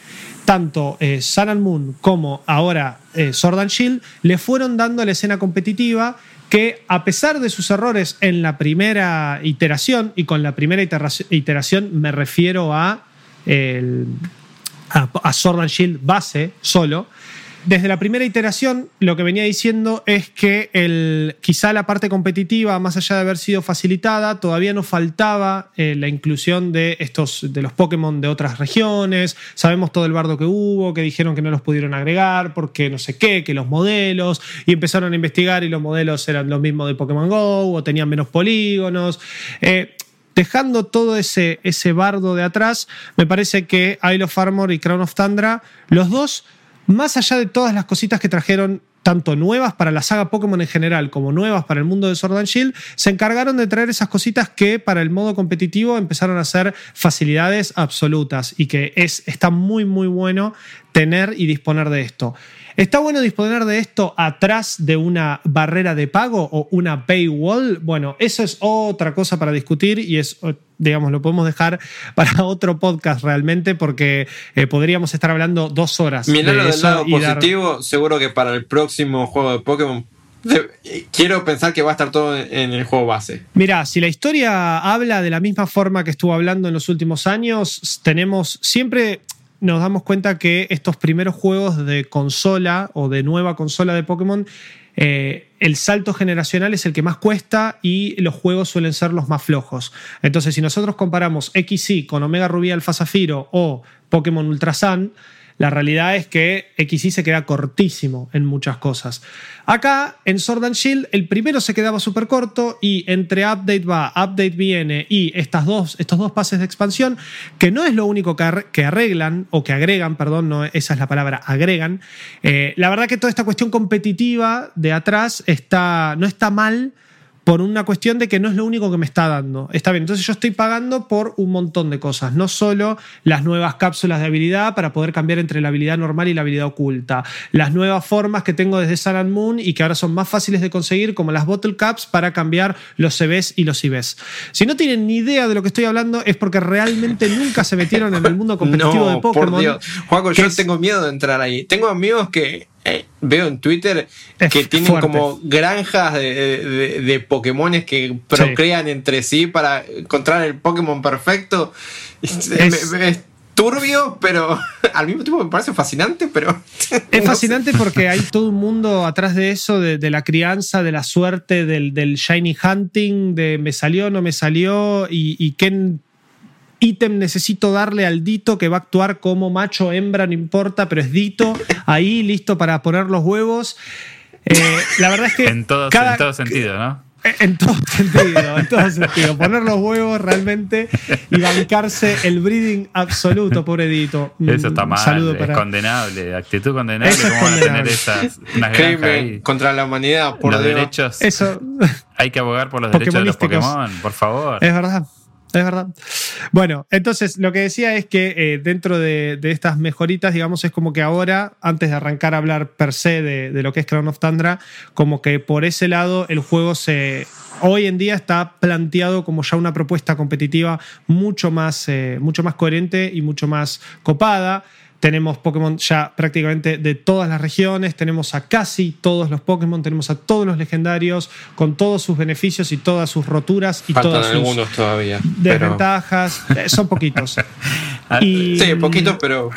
tanto eh, Sun Moon como ahora eh, Shield le fueron dando a la escena competitiva que a pesar de sus errores en la primera iteración, y con la primera iteraci- iteración me refiero a, el- a, a Shield base solo, desde la primera iteración, lo que venía diciendo es que el, quizá la parte competitiva, más allá de haber sido facilitada, todavía nos faltaba eh, la inclusión de, estos, de los Pokémon de otras regiones. Sabemos todo el bardo que hubo, que dijeron que no los pudieron agregar porque no sé qué, que los modelos, y empezaron a investigar y los modelos eran los mismos de Pokémon Go o tenían menos polígonos. Eh, dejando todo ese, ese bardo de atrás, me parece que Isle of Armor y Crown of Tundra, los dos, más allá de todas las cositas que trajeron tanto nuevas para la saga Pokémon en general como nuevas para el mundo de Sword and Shield, se encargaron de traer esas cositas que para el modo competitivo empezaron a ser facilidades absolutas y que es, está muy muy bueno tener y disponer de esto. ¿Está bueno disponer de esto atrás de una barrera de pago o una paywall? Bueno, eso es otra cosa para discutir y es, digamos, lo podemos dejar para otro podcast realmente porque eh, podríamos estar hablando dos horas. Mirando del lado positivo, seguro que para el próximo juego de Pokémon Quiero pensar que va a estar todo en el juego base. Mira, si la historia habla de la misma forma que estuvo hablando en los últimos años, tenemos siempre nos damos cuenta que estos primeros juegos de consola o de nueva consola de Pokémon, eh, el salto generacional es el que más cuesta y los juegos suelen ser los más flojos. Entonces, si nosotros comparamos XY con Omega Rubí Alpha Zafiro o Pokémon Ultra Sun, la realidad es que XY se queda cortísimo en muchas cosas. Acá, en Sword and Shield, el primero se quedaba súper corto y entre update va, update viene y estas dos, estos dos pases de expansión, que no es lo único que arreglan, o que agregan, perdón, no, esa es la palabra, agregan. Eh, la verdad que toda esta cuestión competitiva de atrás está, no está mal, por una cuestión de que no es lo único que me está dando. Está bien, entonces yo estoy pagando por un montón de cosas, no solo las nuevas cápsulas de habilidad para poder cambiar entre la habilidad normal y la habilidad oculta, las nuevas formas que tengo desde Sun and Moon y que ahora son más fáciles de conseguir, como las Bottle Caps para cambiar los CBs y los IBs. Si no tienen ni idea de lo que estoy hablando, es porque realmente nunca se metieron en el mundo competitivo de Pokémon. Por Dios. Juaco, yo tengo miedo de entrar ahí. Tengo amigos que eh, veo en Twitter que tienen como granjas de, de, Pokémones que procrean entre sí para encontrar el Pokémon perfecto. Es, turbio, pero al mismo tiempo me parece fascinante, pero... Es fascinante porque hay todo un mundo atrás de eso, de, la crianza, de la suerte, del, del, shiny hunting, de me salió, no me salió, y, y qué ítem necesito darle al Dito que va a actuar como macho, hembra, no importa, pero es Dito ahí listo para poner los huevos. Eh, la verdad es que. En todo, en todo sentido, ¿no? Eh, en todo sentido, en todo sentido. Poner los huevos realmente y bancarse el breeding absoluto, pobre Dito. Eso está mal, Saludo es condenable, actitud condenable. ¿Cómo van a tener esas unas contra la humanidad por los derechos? Eso. Hay que abogar por los derechos de los Pokémon, por favor. Es verdad. Es verdad. Bueno, entonces lo que decía es que eh, dentro de, estas mejoritas, digamos, es como que ahora, antes de arrancar a hablar per se de, lo que es Crown of Tundra, como que por ese lado el juego se. Hoy en día está planteado como ya una propuesta competitiva mucho más, eh, mucho más coherente y mucho más copada. Tenemos Pokémon ya prácticamente de todas las regiones, tenemos a casi todos los Pokémon, tenemos a todos los legendarios, con todos sus beneficios y todas sus roturas y todas sus algunos todavía, desventajas. Eh, son poquitos. Ah, sí, poquitos, pero...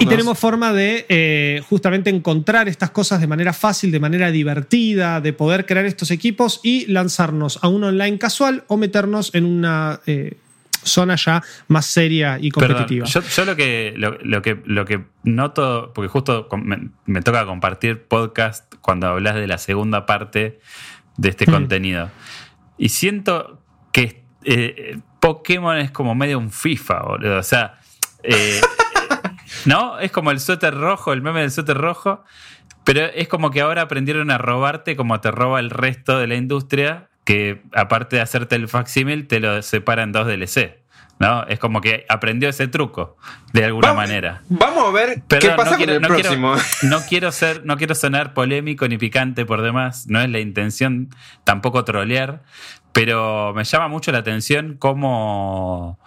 Y tenemos forma de eh, justamente encontrar estas cosas de manera fácil, de manera divertida, de poder crear estos equipos y lanzarnos a un online casual o meternos en una eh, zona ya más seria y competitiva. yo, lo que, lo, que, lo que noto, porque justo me, toca compartir podcast cuando hablas de la segunda parte de este contenido. Y siento que eh, Pokémon es como medio un FIFA, boludo. O sea, eh, ¿no? Es como el suéter rojo, el meme del suéter rojo. Pero es como que ahora aprendieron a robarte como te roba el resto de la industria que aparte de hacerte el facsímil, te lo separa en dos DLC. ¿no? Es como que aprendió ese truco, de alguna manera. Vamos a ver qué pasa con el próximo. no, quiero ser, no quiero sonar polémico ni picante por demás, no es la intención tampoco trolear, pero me llama mucho la atención cómo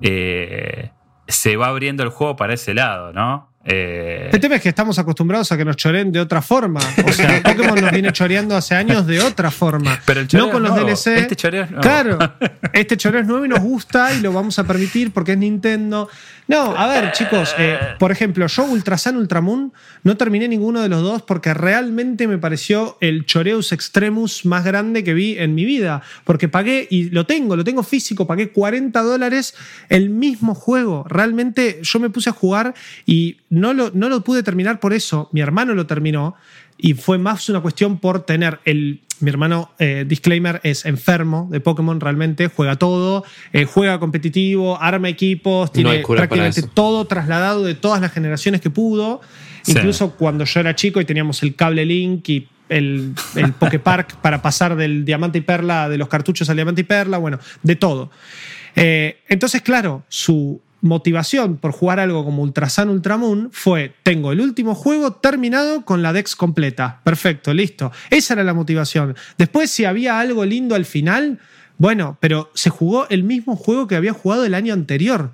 eh, se va abriendo el juego para ese lado, ¿no? Eh, el tema es que estamos acostumbrados a que nos choren de otra forma. O sea, Pokémon nos viene choreando hace años de otra forma. Pero no con los DLC. Este choreo es nuevo. Claro, este choreo es nuevo y nos gusta y lo vamos a permitir porque es Nintendo. No, a ver, chicos, eh, por ejemplo, yo Ultra Sun, Ultramoon no terminé ninguno de los dos porque realmente me pareció el Choreus Extremus más grande que vi en mi vida. Porque pagué, y lo tengo, lo tengo físico, pagué 40 dólares el mismo juego. Realmente yo me puse a jugar y no lo, no lo pude terminar por eso. Mi hermano lo terminó y fue más una cuestión por tener el... Mi hermano, eh, disclaimer, es enfermo de Pokémon realmente, juega todo, eh, juega competitivo, arma equipos, tiene prácticamente todo trasladado de todas las generaciones que pudo. Sí. Incluso cuando yo era chico y teníamos el cable Link y el, el Poképark para pasar del diamante y perla, de los cartuchos al diamante y perla, bueno, de todo. Eh, entonces, claro, su motivación por jugar algo como Ultrasan Ultramoon fue, tengo el último juego terminado con la Dex completa. Perfecto, listo. Esa era la motivación. Después, si había algo lindo al final, bueno, pero se jugó el mismo juego que había jugado el año anterior.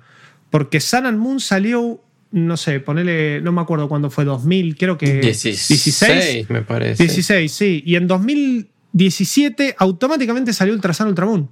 Porque Sun and Moon salió, no sé, ponele, no me acuerdo cuándo fue, 2000, creo que 16, me parece. 16, sí. Y en 2017 automáticamente salió Ultrasan Ultramoon.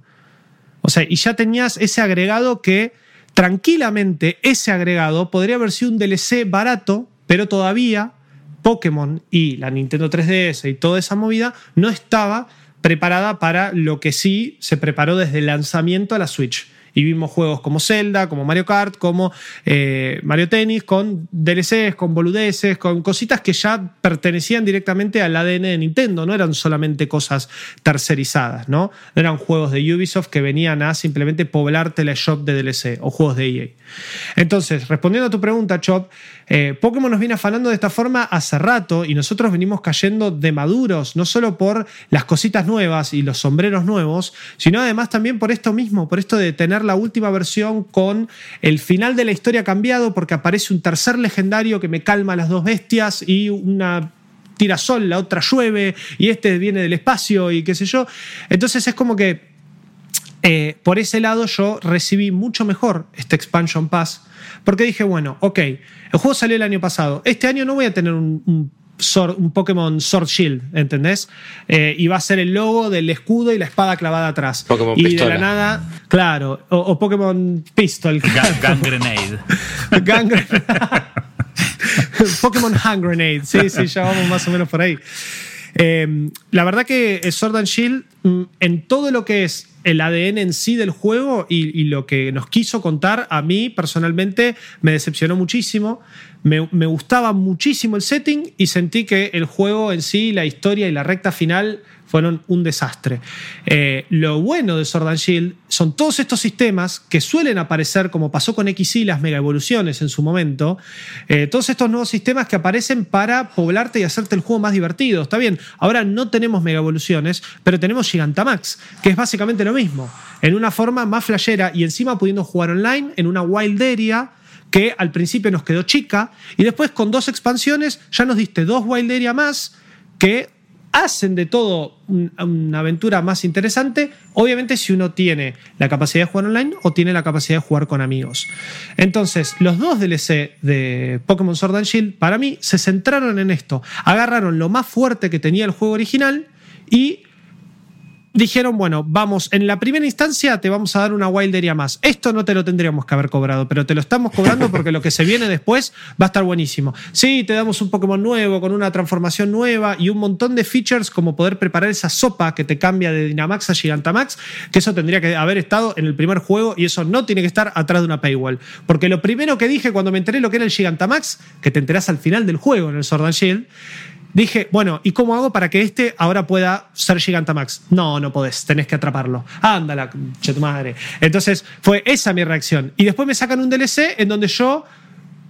O sea, y ya tenías ese agregado que tranquilamente ese agregado podría haber sido un DLC barato, pero todavía Pokémon y la Nintendo 3DS y toda esa movida no estaba preparada para lo que sí se preparó desde el lanzamiento a la Switch. Y vimos juegos como Zelda, como Mario Kart, como eh, Mario Tennis, con DLCs, con boludeces, con cositas que ya pertenecían directamente al ADN de Nintendo, no eran solamente cosas tercerizadas, ¿no? No eran juegos de Ubisoft que venían a simplemente poblarte la shop de DLC o juegos de EA. Entonces, respondiendo a tu pregunta, Chop, eh, Pokémon nos viene afanando de esta forma hace rato y nosotros venimos cayendo de maduros, no solo por las cositas nuevas y los sombreros nuevos, sino además también por esto mismo, por esto de tener la última versión con el final de la historia cambiado porque aparece un tercer legendario que me calma las dos bestias y una tira sol, la otra llueve y este viene del espacio y qué sé yo. Entonces es como que eh, por ese lado yo recibí mucho mejor este Expansion Pass porque dije, bueno, ok, el juego salió el año pasado, este año no voy a tener un, un, Sword- un Pokémon Sword Shield, ¿entendés? Eh, y va a ser el logo del escudo y la espada clavada atrás. Pokémon y de la nada, claro, o, o Pokémon Pistol. Gun, gun Grenade. Gang Pokémon Hand Grenade. Sí, sí, ya vamos más o menos por ahí. Eh, la verdad que Sword and Shield, mm, en todo lo que es el ADN en sí del juego y, lo que nos quiso contar, a mí personalmente me decepcionó muchísimo. Me gustaba muchísimo el setting y sentí que el juego en sí, la historia y la recta final fueron un desastre. Eh, lo bueno de Sword and Shield son todos estos sistemas que suelen aparecer, como pasó con XY, las mega evoluciones en su momento, eh, todos estos nuevos sistemas que aparecen para poblarte y hacerte el juego más divertido. Está bien, ahora no tenemos mega evoluciones, pero tenemos Gigantamax, que es básicamente lo mismo, en una forma más flashera y encima pudiendo jugar online en una wild area que al principio nos quedó chica y después con dos expansiones ya nos diste dos wild area más que hacen de todo un- una aventura más interesante, obviamente si uno tiene la capacidad de jugar online o tiene la capacidad de jugar con amigos. Entonces, los dos DLC de Pokémon Sword and Shield, para mí, se centraron en esto. Agarraron lo más fuerte que tenía el juego original y dijeron, bueno, vamos, en la primera instancia te vamos a dar una wild area más. Esto no te lo tendríamos que haber cobrado, pero te lo estamos cobrando porque lo que se viene después va a estar buenísimo. Sí, te damos un Pokémon nuevo, con una transformación nueva y un montón de features como poder preparar esa sopa que te cambia de Dynamax a Gigantamax, que eso tendría que haber estado en el primer juego y eso no tiene que estar atrás de una paywall. Porque lo primero que dije cuando me enteré lo que era el Gigantamax, que te enterás al final del juego en el Sword and Shield, Dije, bueno, ¿y cómo hago para que este ahora pueda ser Gigantamax? No, no podés, tenés que atraparlo. Ándala, che tu madre. Entonces fue esa mi reacción. Y después me sacan un DLC en donde yo,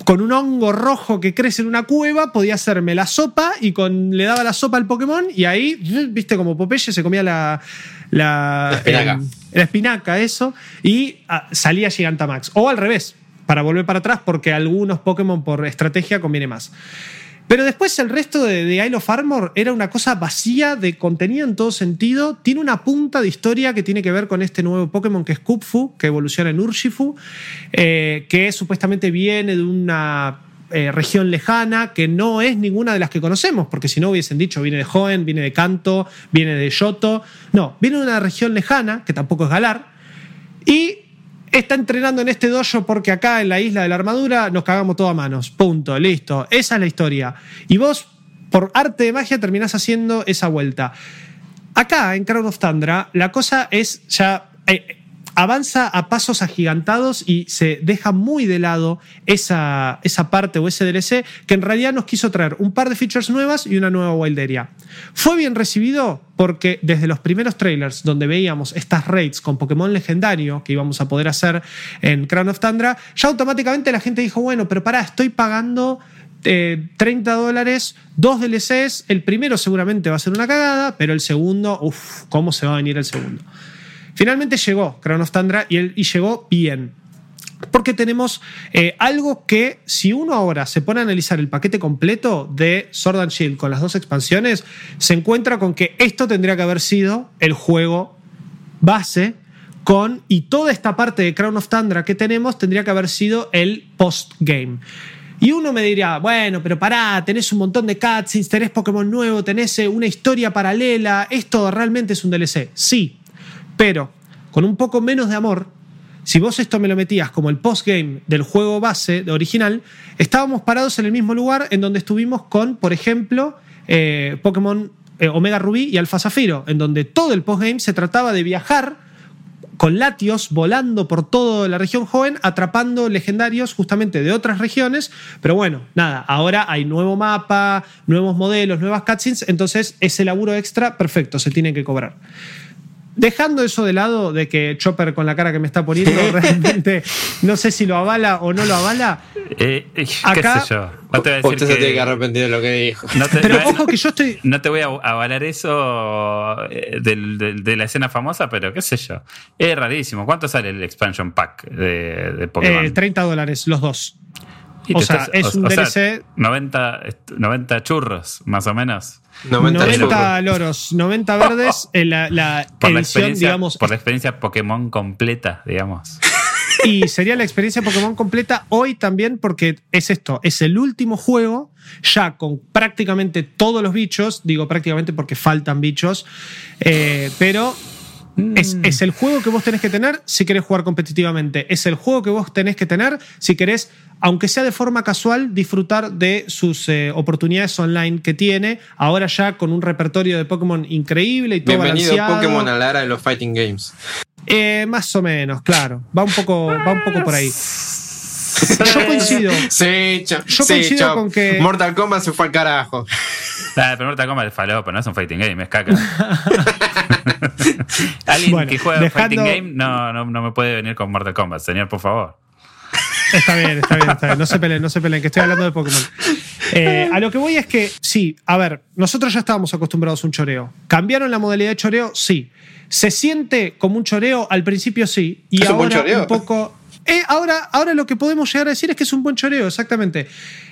con un hongo rojo que crece en una cueva, podía hacerme la sopa y con, le daba la sopa al Pokémon y ahí, viste, como Popeye se comía la. La, La espinaca. em, la espinaca, eso, y ah, salía Gigantamax. O al revés, para volver para atrás, porque algunos Pokémon por estrategia conviene más. Pero después el resto de, Isle of Armor era una cosa vacía de contenido en todo sentido. Tiene una punta de historia que tiene que ver con este nuevo Pokémon que es Kupfu, que evoluciona en Urshifu, eh, que supuestamente viene de una eh, región lejana que no es ninguna de las que conocemos, porque si no hubiesen dicho viene de Hoenn, viene de Kanto, viene de Yoto. No, viene de una región lejana, que tampoco es Galar. Y está entrenando en este dojo porque acá en la isla de la armadura nos cagamos todo a manos. Punto, listo. Esa es la historia. Y vos, por arte de magia, terminás haciendo esa vuelta. Acá, en Crown of Tundra, la cosa es ya. eh, avanza a pasos agigantados y se deja muy de lado esa, esa parte o ese DLC que en realidad nos quiso traer un par de features nuevas y una nueva Wild. Fue bien recibido porque desde los primeros trailers donde veíamos estas raids con Pokémon legendario que íbamos a poder hacer en Crown of Tundra, ya automáticamente la gente dijo, bueno, pero pará, estoy pagando eh, 30 dólares, dos DLCs, el primero seguramente va a ser una cagada, pero el segundo, uff, ¿cómo se va a venir el segundo? Finalmente llegó Crown of Tundra y, el- y llegó bien. Porque tenemos eh, algo que, si uno ahora se pone a analizar el paquete completo de Sword and Shield con las dos expansiones, se encuentra con que esto tendría que haber sido el juego base con. Y toda esta parte de Crown of Tundra que tenemos tendría que haber sido el post-game. Y uno me diría, bueno, pero pará, tenés un montón de cutscenes, tenés Pokémon nuevo, tenés eh, una historia paralela, esto realmente es un DLC. Sí, pero con un poco menos de amor, si vos esto me lo metías como el postgame del juego base de original, estábamos parados en el mismo lugar en donde estuvimos con, por ejemplo, eh, Pokémon eh, Omega Rubí y Alpha Zafiro, en donde todo el postgame se trataba de viajar con latios volando por toda la región joven, atrapando legendarios justamente de otras regiones. Pero bueno, nada, ahora hay nuevo mapa, nuevos modelos, nuevas cutscenes, entonces ese laburo extra, perfecto, se tiene que cobrar. Dejando eso de lado, de que Chopper con la cara que me está poniendo, realmente no sé si lo avala o no lo avala. Eh, eh, Acá- ¿Qué sé yo? No te voy a decir Usted se tiene que arrepentir de lo que dijo. no te- Pero no- ojo que yo estoy. No te voy a avalar eso eh, del- del- de la escena famosa, pero qué sé yo. Es rarísimo. ¿Cuánto sale el expansion pack de, de Pokémon? eh, 30 dólares, los dos. O sea, es un DLC. 90, est- 90 churros, más o menos. 90 90 loros, 90 verdes, en la, la Por la, edición, experiencia, digamos, por la experiencia Pokémon completa, digamos. Y sería la experiencia Pokémon completa hoy también porque es esto, es el último juego ya con prácticamente todos los bichos, digo prácticamente porque faltan bichos, eh, pero es, es el juego que vos tenés que tener si querés jugar competitivamente, es el juego que vos tenés que tener si querés, aunque sea de forma casual, disfrutar de sus eh, oportunidades online que tiene, ahora ya con un repertorio de Pokémon increíble y todo Bienvenido balanceado. Pokémon a la era de los Fighting Games. Eh, más o menos, claro, va un poco, va un poco por ahí. Yo coincido. Sí, Yo sí, coincido con que- Mortal Kombat se fue al carajo. Ah, el primer Tacoma es falopa, no es un fighting game, es caca. Alguien Bueno, que juega dejando- fighting game no, no, no me puede venir con Mortal Kombat, señor, por favor. Está bien, está bien, está bien. No se peleen, no se peleen, que estoy hablando de Pokémon. Eh, a lo que voy es que, sí, a ver, nosotros ya estábamos acostumbrados a un choreo. ¿Cambiaron la modalidad de choreo? Sí. ¿Se siente como un choreo? Al principio sí. Y Es un buen ahora choreo. un poco. Eh, ahora, ahora lo que podemos llegar a decir es que es un buen choreo, exactamente.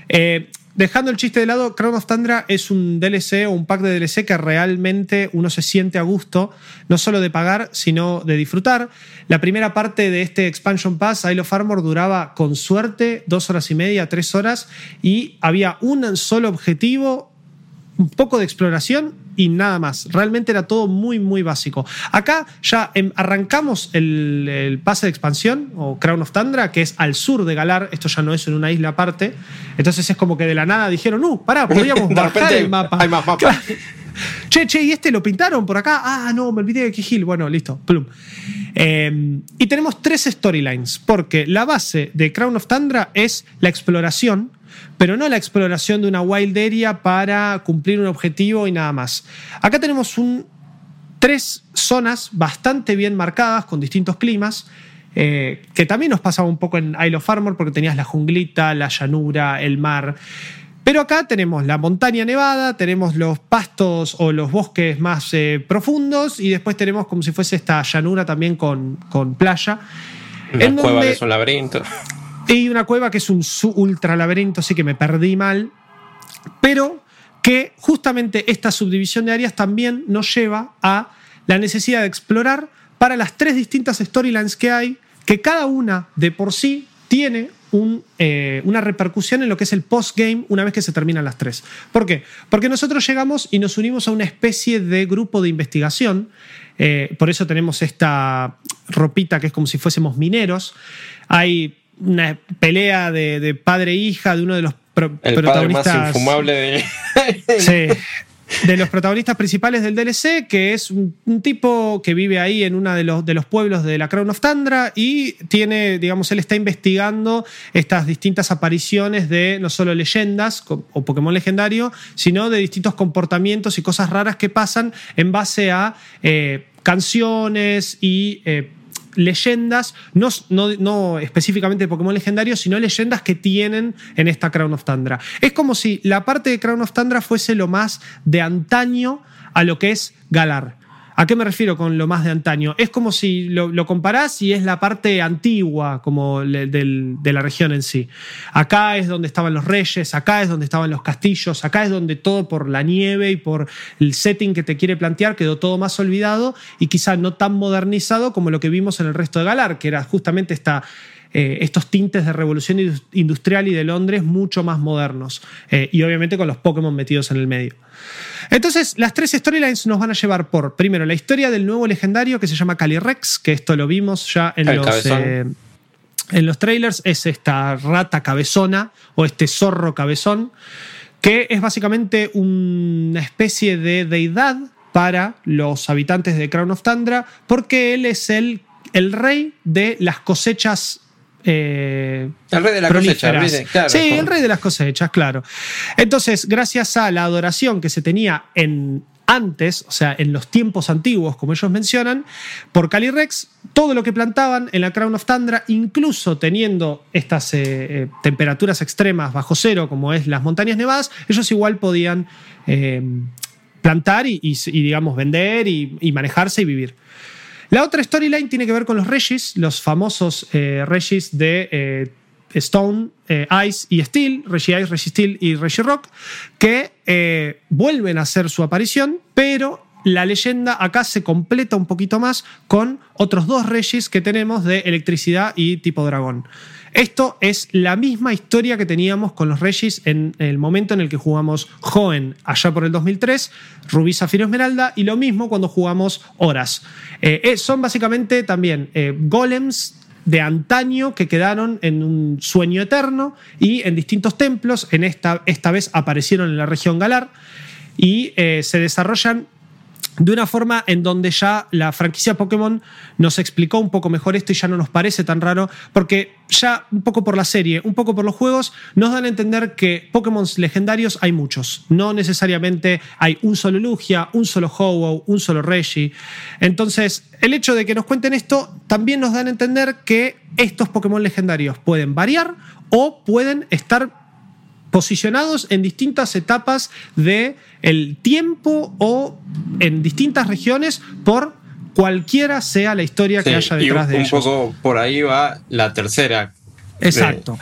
Eh, dejando el chiste de lado, Crown of Tundra es un DLC o un pack de DLC que realmente uno se siente a gusto, no solo de pagar, sino de disfrutar. La primera parte de este Expansion Pass, Isle of Armor, duraba con suerte dos horas y media, tres horas, y había un solo objetivo, un poco de exploración y nada más. Realmente era todo muy, muy básico. Acá ya em, arrancamos el, el pase de expansión, o Crown of Tundra, que es al sur de Galar. Esto ya no es en una isla aparte. Entonces es como que de la nada dijeron, uh, pará, podríamos bajar el mapa. hay más mapas. Che, che, ¿y este lo pintaron por acá? Ah, no, me olvidé de Kihil. Bueno, listo, plum. Eh, y tenemos tres storylines, porque la base de Crown of Tundra es la exploración, pero no la exploración de una wild area para cumplir un objetivo y nada más. Acá tenemos un, tres zonas bastante bien marcadas con distintos climas. eh, que también nos pasaba un poco en Isle of Armor porque tenías la junglita, la llanura, el mar. Pero acá tenemos la montaña nevada, tenemos los pastos o los bosques más eh, profundos y después tenemos como si fuese esta llanura también con, con playa. Una En cueva donde- que es un laberinto. Y una cueva que es un ultra laberinto, así que me perdí mal. Pero que justamente esta subdivisión de áreas también nos lleva a la necesidad de explorar para las tres distintas storylines que hay, que cada una de por sí tiene un, eh, una repercusión en lo que es el postgame una vez que se terminan las tres. ¿Por qué? Porque nosotros llegamos y nos unimos a una especie de grupo de investigación. eh, por eso tenemos esta ropita que es como si fuésemos mineros. Hay una pelea de, de padre e hija de uno de los pro- El padre más protagonistas. infumable de. Sí. De los protagonistas principales del DLC, que es un, un tipo que vive ahí en uno de los, de los pueblos de la Crown of Tundra y tiene, digamos, él está investigando estas distintas apariciones de no solo leyendas o Pokémon legendario, sino de distintos comportamientos y cosas raras que pasan en base a eh, canciones y eh, leyendas, no, no, no específicamente de Pokémon legendarios, sino leyendas que tienen en esta Crown of Tundra. Es como si la parte de Crown of Tundra fuese lo más de antaño a lo que es Galar. ¿A qué me refiero con lo más de antaño? Es como si lo, lo comparás y es la parte antigua como del- de la región en sí. Acá es donde estaban los reyes, acá es donde estaban los castillos, acá es donde todo por la nieve y por el setting que te quiere plantear quedó todo más olvidado y quizá no tan modernizado como lo que vimos en el resto de Galar, que era justamente esta eh, estos tintes de revolución indus- industrial y de Londres mucho más modernos. Eh, y obviamente con los Pokémon metidos en el medio. Entonces, las tres storylines nos van a llevar por, primero, la historia del nuevo legendario que se llama Calyrex, que esto lo vimos ya en El los... eh, en los trailers es esta rata cabezona o este zorro cabezón, que es básicamente una especie de deidad para los habitantes de Crown of Tundra, porque él es el, el rey de las cosechas. Eh, El rey de la cosecha, prolíferas. ¿viste? Claro. sí, el rey de las cosechas, claro. Entonces, gracias a la adoración que se tenía en antes, o sea, en los tiempos antiguos, como ellos mencionan, por Calyrex, todo lo que plantaban en la Crown of Tundra, incluso teniendo estas eh, eh, temperaturas extremas bajo cero, como es las montañas nevadas, ellos igual podían eh, plantar y, y- y, digamos, vender y, y manejarse y vivir. La otra storyline tiene que ver con los Regis, los famosos eh, Regis de eh, Stone, eh, Ice y Steel, Reggie Ice, Reggie Steel y Reggie Rock, que eh, vuelven a hacer su aparición, pero la leyenda acá se completa un poquito más con otros dos Regis que tenemos de electricidad y tipo dragón. Esto es la misma historia que teníamos con los Regis en el momento en el que jugamos Joen, allá por el 2003, Rubí, Zafiro, Esmeralda, y lo mismo cuando jugamos Horas. Eh, eh, son básicamente también eh, golems de antaño que quedaron en un sueño eterno y en distintos templos, en esta, esta vez aparecieron en la región Galar y se desarrollan de una forma en donde ya la franquicia Pokémon nos explicó un poco mejor esto y ya no nos parece tan raro, porque ya un poco por la serie, un poco por los juegos, nos dan a entender que Pokémon legendarios hay muchos. No necesariamente hay un solo Lugia, un solo Ho-Oh, un solo Reggie. Entonces, el hecho de que nos cuenten esto también nos dan a entender que estos Pokémon legendarios pueden variar o pueden estar posicionados en distintas etapas del el tiempo o en distintas regiones por cualquiera sea la historia que haya y detrás un, de un ellos. poco por ahí va la tercera. Exacto.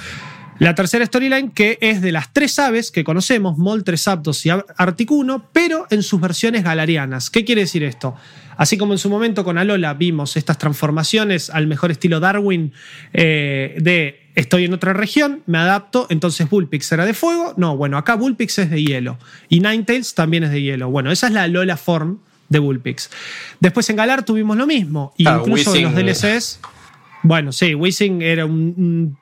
La tercera storyline que es de las tres aves que conocemos, Moltres, Zapdos y Ar- Articuno, pero en sus versiones galarianas. ¿Qué quiere decir esto? Así como en su momento con Alola vimos estas transformaciones al mejor estilo Darwin eh, de estoy en otra región, me adapto, entonces Bullpix era de fuego. No, bueno, acá Bullpix es de hielo. Y Ninetales también es de hielo. Bueno, esa es la Alola Form de Bullpix. Después en Galar tuvimos lo mismo. Y Ah, incluso en los Weezing. DLCs. Bueno, sí, Wizzing era un, un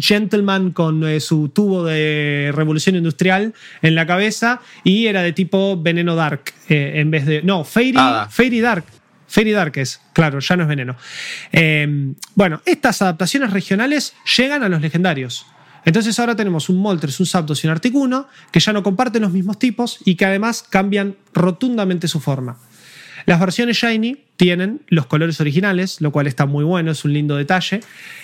gentleman con eh, su tubo de revolución industrial en la cabeza y era de tipo veneno dark eh, en vez de. No, Fairy, Hada. Fairy Dark. Fairy Dark es, claro, ya no es veneno. Eh, bueno, estas adaptaciones regionales llegan a los legendarios. Entonces ahora tenemos un Moltres, un Zapdos y un Articuno que ya no comparten los mismos tipos y que además cambian rotundamente su forma. Las versiones Shiny tienen los colores originales, lo cual está muy bueno, es un lindo detalle.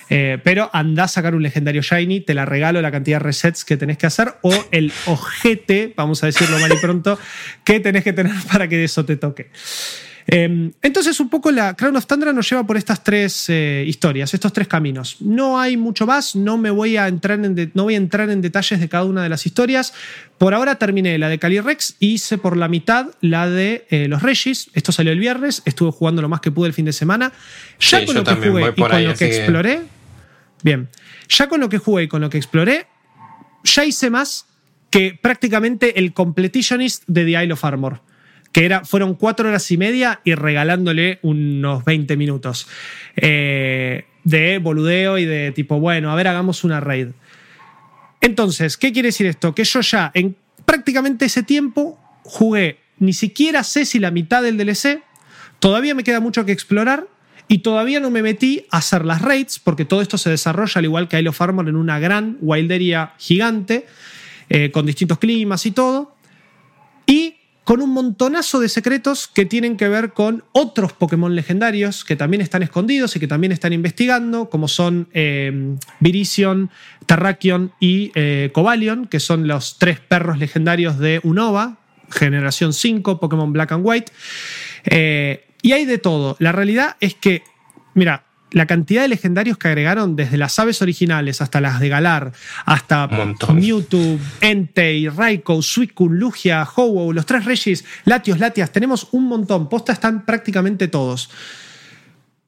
Eh, pero anda a sacar un legendario Shiny, te la regalo la cantidad de resets que tenés que hacer o el ojete, vamos a decirlo mal y pronto, que tenés que tener para que eso te toque. Eh, entonces, un poco la Crown of Tundra nos lleva por estas tres eh, historias, estos tres caminos. No hay mucho más, no me voy a entrar en de- no voy a entrar en detalles de cada una de las historias. Por ahora terminé la de Calyrex y hice por la mitad la de eh, los Regis. Esto salió el viernes, estuve jugando lo más que pude el fin de semana. Ya Sí, con lo que jugué y con ahí, lo que- exploré, Bien, ya con lo que jugué y con lo que exploré, ya hice más que prácticamente el completionist de The Isle of Armor, que era, fueron cuatro horas y media y regalándole unos 20 minutos eh, de boludeo y de tipo, bueno, a ver, hagamos una raid. Entonces, ¿qué quiere decir esto? Que yo ya en prácticamente ese tiempo jugué, ni siquiera sé si la mitad del DLC, todavía me queda mucho que explorar y todavía no me metí a hacer las raids, porque todo esto se desarrolla al igual que Isle of en una gran wildería gigante, eh, con distintos climas y todo. Con un montonazo de secretos que tienen que ver con otros Pokémon legendarios que también están escondidos y que también están investigando, como son eh, Virizion, Terrakion y eh, Cobalion, que son los tres perros legendarios de Unova, generación 5, Pokémon Black and White. Eh, y hay de todo. La realidad es que, mira, la cantidad de legendarios que agregaron, desde las aves originales hasta las de Galar, hasta. Mewtwo, Entei, Raikou, Suicune, Lugia, ho los tres Regis, Latios, Latias, tenemos un montón. Posta están prácticamente todos.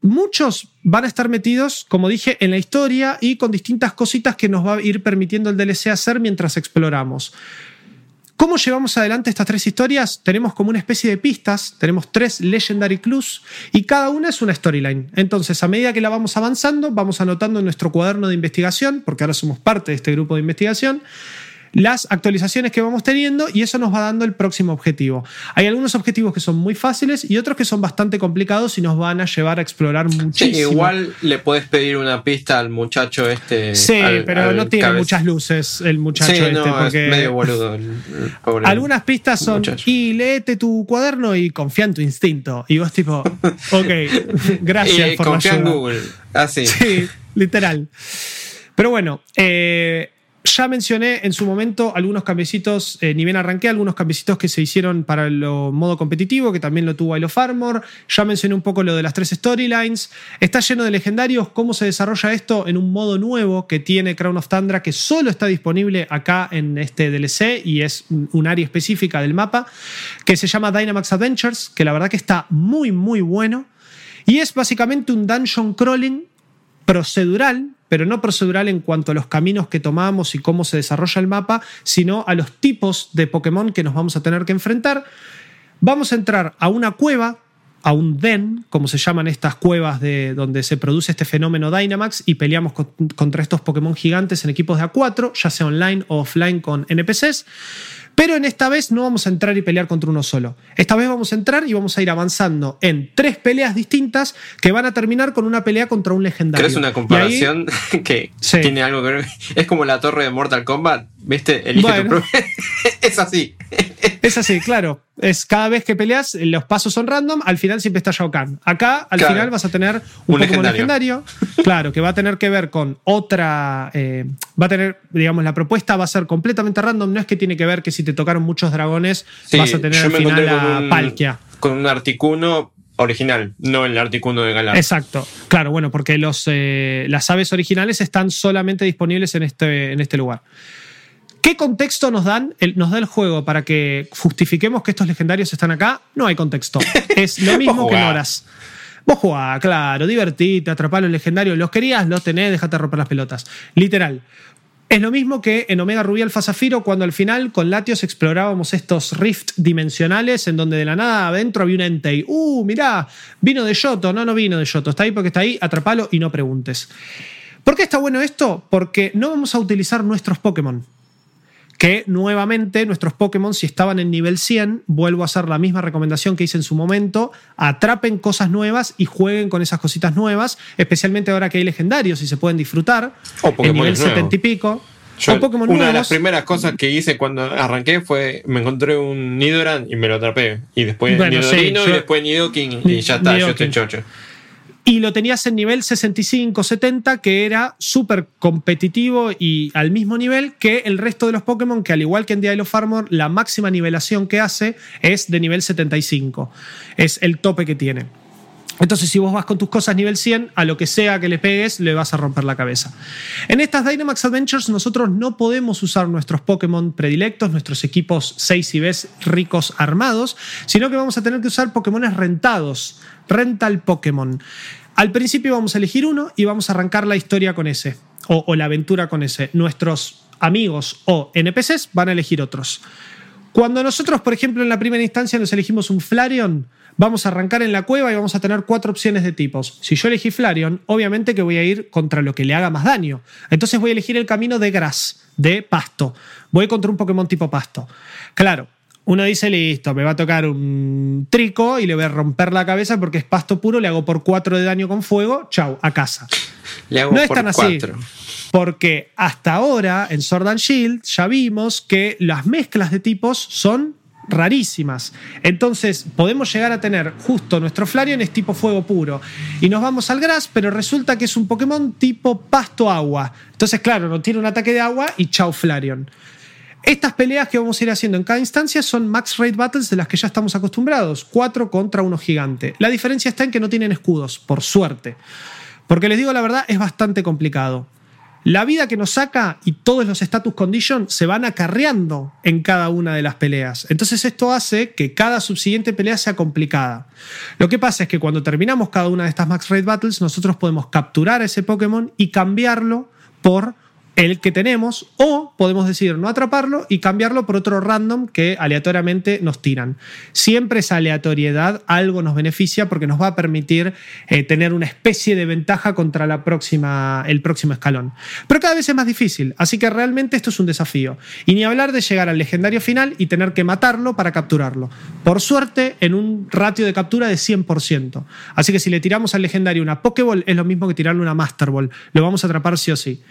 Muchos van a estar metidos, como dije, en la historia y con distintas cositas que nos va a ir permitiendo el DLC hacer mientras exploramos. ¿Cómo llevamos adelante estas tres historias? Tenemos como una especie de pistas, tenemos tres Legendary Clues y cada una es una storyline. Entonces, a medida que la vamos avanzando, vamos anotando en nuestro cuaderno de investigación, porque ahora somos parte de este grupo de investigación, las actualizaciones que vamos teniendo y eso nos va dando el próximo objetivo. Hay algunos objetivos que son muy fáciles y otros que son bastante complicados y nos van a llevar a explorar Sí, muchísimo. igual le puedes pedir una pista al muchacho este. Sí, al- pero al no tiene muchas luces el muchacho Sí, este, no, porque es medio boludo. el- el pobre Algunas pistas son muchacho. y léete tu cuaderno y confía en tu instinto. Y vos tipo, ok, gracias y por confía la en ayuda. Google. Así. Sí, literal. Pero bueno, eh, ya mencioné en su momento algunos cambiecitos, eh, ni bien arranqué, algunos cambiecitos que se hicieron para el modo competitivo, que también lo tuvo Isle of Armor. Ya mencioné un poco lo de las tres storylines. Está lleno de legendarios. ¿Cómo se desarrolla esto en un modo nuevo que tiene Crown of Tundra, que solo está disponible acá en este DLC y es un área específica del mapa, que se llama Dynamax Adventures, que la verdad que está muy, muy bueno. Y es básicamente un dungeon crawling procedural, pero no procedural en cuanto a los caminos que tomamos y cómo se desarrolla el mapa, sino a los tipos de Pokémon que nos vamos a tener que enfrentar. Vamos a entrar a una cueva, a un den, como se llaman estas cuevas de donde se produce este fenómeno Dynamax, y peleamos con- contra estos Pokémon gigantes en equipos de A4, ya sea online o offline con NPCs. Pero en esta vez no vamos a entrar y pelear contra uno solo. Esta vez vamos a entrar y vamos a ir avanzando en tres peleas distintas que van a terminar con una pelea contra un legendario. ¿Crees una ahí- comparación que Sí. tiene algo que ver? Es como la torre de Mortal Kombat, ¿viste? Elige Bueno. tu Es así. Es así, claro. Es cada vez que peleas, los pasos son random, al final siempre está Shao Kahn. Acá, al Claro. final, vas a tener un, Un Pokémon legendario. legendario. Claro, que va a tener que ver con otra. eh, va a tener, digamos, la propuesta va a ser completamente random. No es que tiene que ver que si te tocaron muchos dragones, Sí, vas a tener al final a un, Palkia. con un Articuno original, no el Articuno de Galar. Exacto. Claro, bueno, porque los, eh, las aves originales están solamente disponibles en este, en este lugar. ¿Qué contexto nos dan? El- nos da el juego para que justifiquemos que estos legendarios están acá. No hay contexto. Es lo mismo que en horas. Vos jugá, claro, divertite, atrapá los legendarios. Los querías, los tenés, dejate romper las pelotas. Literal. Es lo mismo que en Omega Rubí Alpha Zafiro, cuando al final con Latios explorábamos estos rift dimensionales en donde de la nada adentro había un Entei. ¡Uh, mirá! Vino de Yoto. No, no vino de Yoto. Está ahí porque está ahí. Atrapalo y no preguntes. ¿Por qué está bueno esto? Porque no vamos a utilizar nuestros Pokémon. Que nuevamente nuestros Pokémon, si estaban en nivel 100, vuelvo a hacer la misma recomendación que hice en su momento, atrapen cosas nuevas y jueguen con esas cositas nuevas, especialmente ahora que hay legendarios y se pueden disfrutar. O en Pokémones nivel nuevos. 70 y pico. Yo, o Pokémon una de las primeras cosas que hice cuando arranqué fue me encontré un Nidoran y me lo atrapé. Y después Bueno, sí, Nidorino yo- y después Nidoking y ya está, yo estoy chocho. Y lo tenías en nivel 65, 70, que era súper competitivo y al mismo nivel que el resto de los Pokémon, que al igual que en Isle of la máxima nivelación que hace es de nivel 75. Es el tope que tiene. Entonces, si vos vas con tus cosas nivel 100, a lo que sea que le pegues, le vas a romper la cabeza. En estas Dynamax Adventures, nosotros no podemos usar nuestros Pokémon predilectos, nuestros equipos 6 y Bs ricos armados, sino que vamos a tener que usar Pokémones rentados, rental Pokémon. Al principio vamos a elegir uno y vamos a arrancar la historia con ese, o, o la aventura con ese. Nuestros amigos o NPCs van a elegir otros. Cuando nosotros, por ejemplo, en la primera instancia nos elegimos un Flareon, vamos a arrancar en la cueva y vamos a tener cuatro opciones de tipos. Si yo elegí Flareon, obviamente que voy a ir contra lo que le haga más daño. Entonces voy a elegir el camino de Grass, de pasto. Voy contra un Pokémon tipo pasto. Claro, uno dice, listo, me va a tocar un trico y le voy a romper la cabeza porque es pasto puro, le hago por 4 de daño con fuego, chau, a casa. Le hago No es tan así. cuatro. Porque hasta ahora en Sword and Shield ya vimos que las mezclas de tipos son rarísimas. Entonces podemos llegar a tener justo nuestro Flareon es tipo fuego puro. Y nos vamos al Grass, pero resulta que es un Pokémon tipo pasto agua. Entonces, claro, no tiene un ataque de agua y chau Flareon. Estas peleas que vamos a ir haciendo en cada instancia son max rate battles de las que ya estamos acostumbrados. Cuatro contra uno gigante. La diferencia está en que no tienen escudos, por suerte. Porque les digo la verdad, es bastante complicado. La vida que nos saca y todos los status condition se van acarreando en cada una de las peleas. Entonces esto hace que cada subsiguiente pelea sea complicada. Lo que pasa es que cuando terminamos cada una de estas max rate battles, nosotros podemos capturar ese Pokémon y cambiarlo por el que tenemos o podemos decidir no atraparlo y cambiarlo por otro random que aleatoriamente nos tiran. Siempre esa aleatoriedad algo nos beneficia porque nos va a permitir eh, tener una especie de ventaja contra la próxima, el próximo escalón. Pero cada vez es más difícil, así que realmente esto es un desafío. Y ni hablar de llegar al legendario final y tener que matarlo para capturarlo. Por suerte, en un ratio de captura de 100%. Así que si le tiramos al legendario una Pokéball es lo mismo que tirarle una Master Ball. Lo vamos a atrapar sí o sí.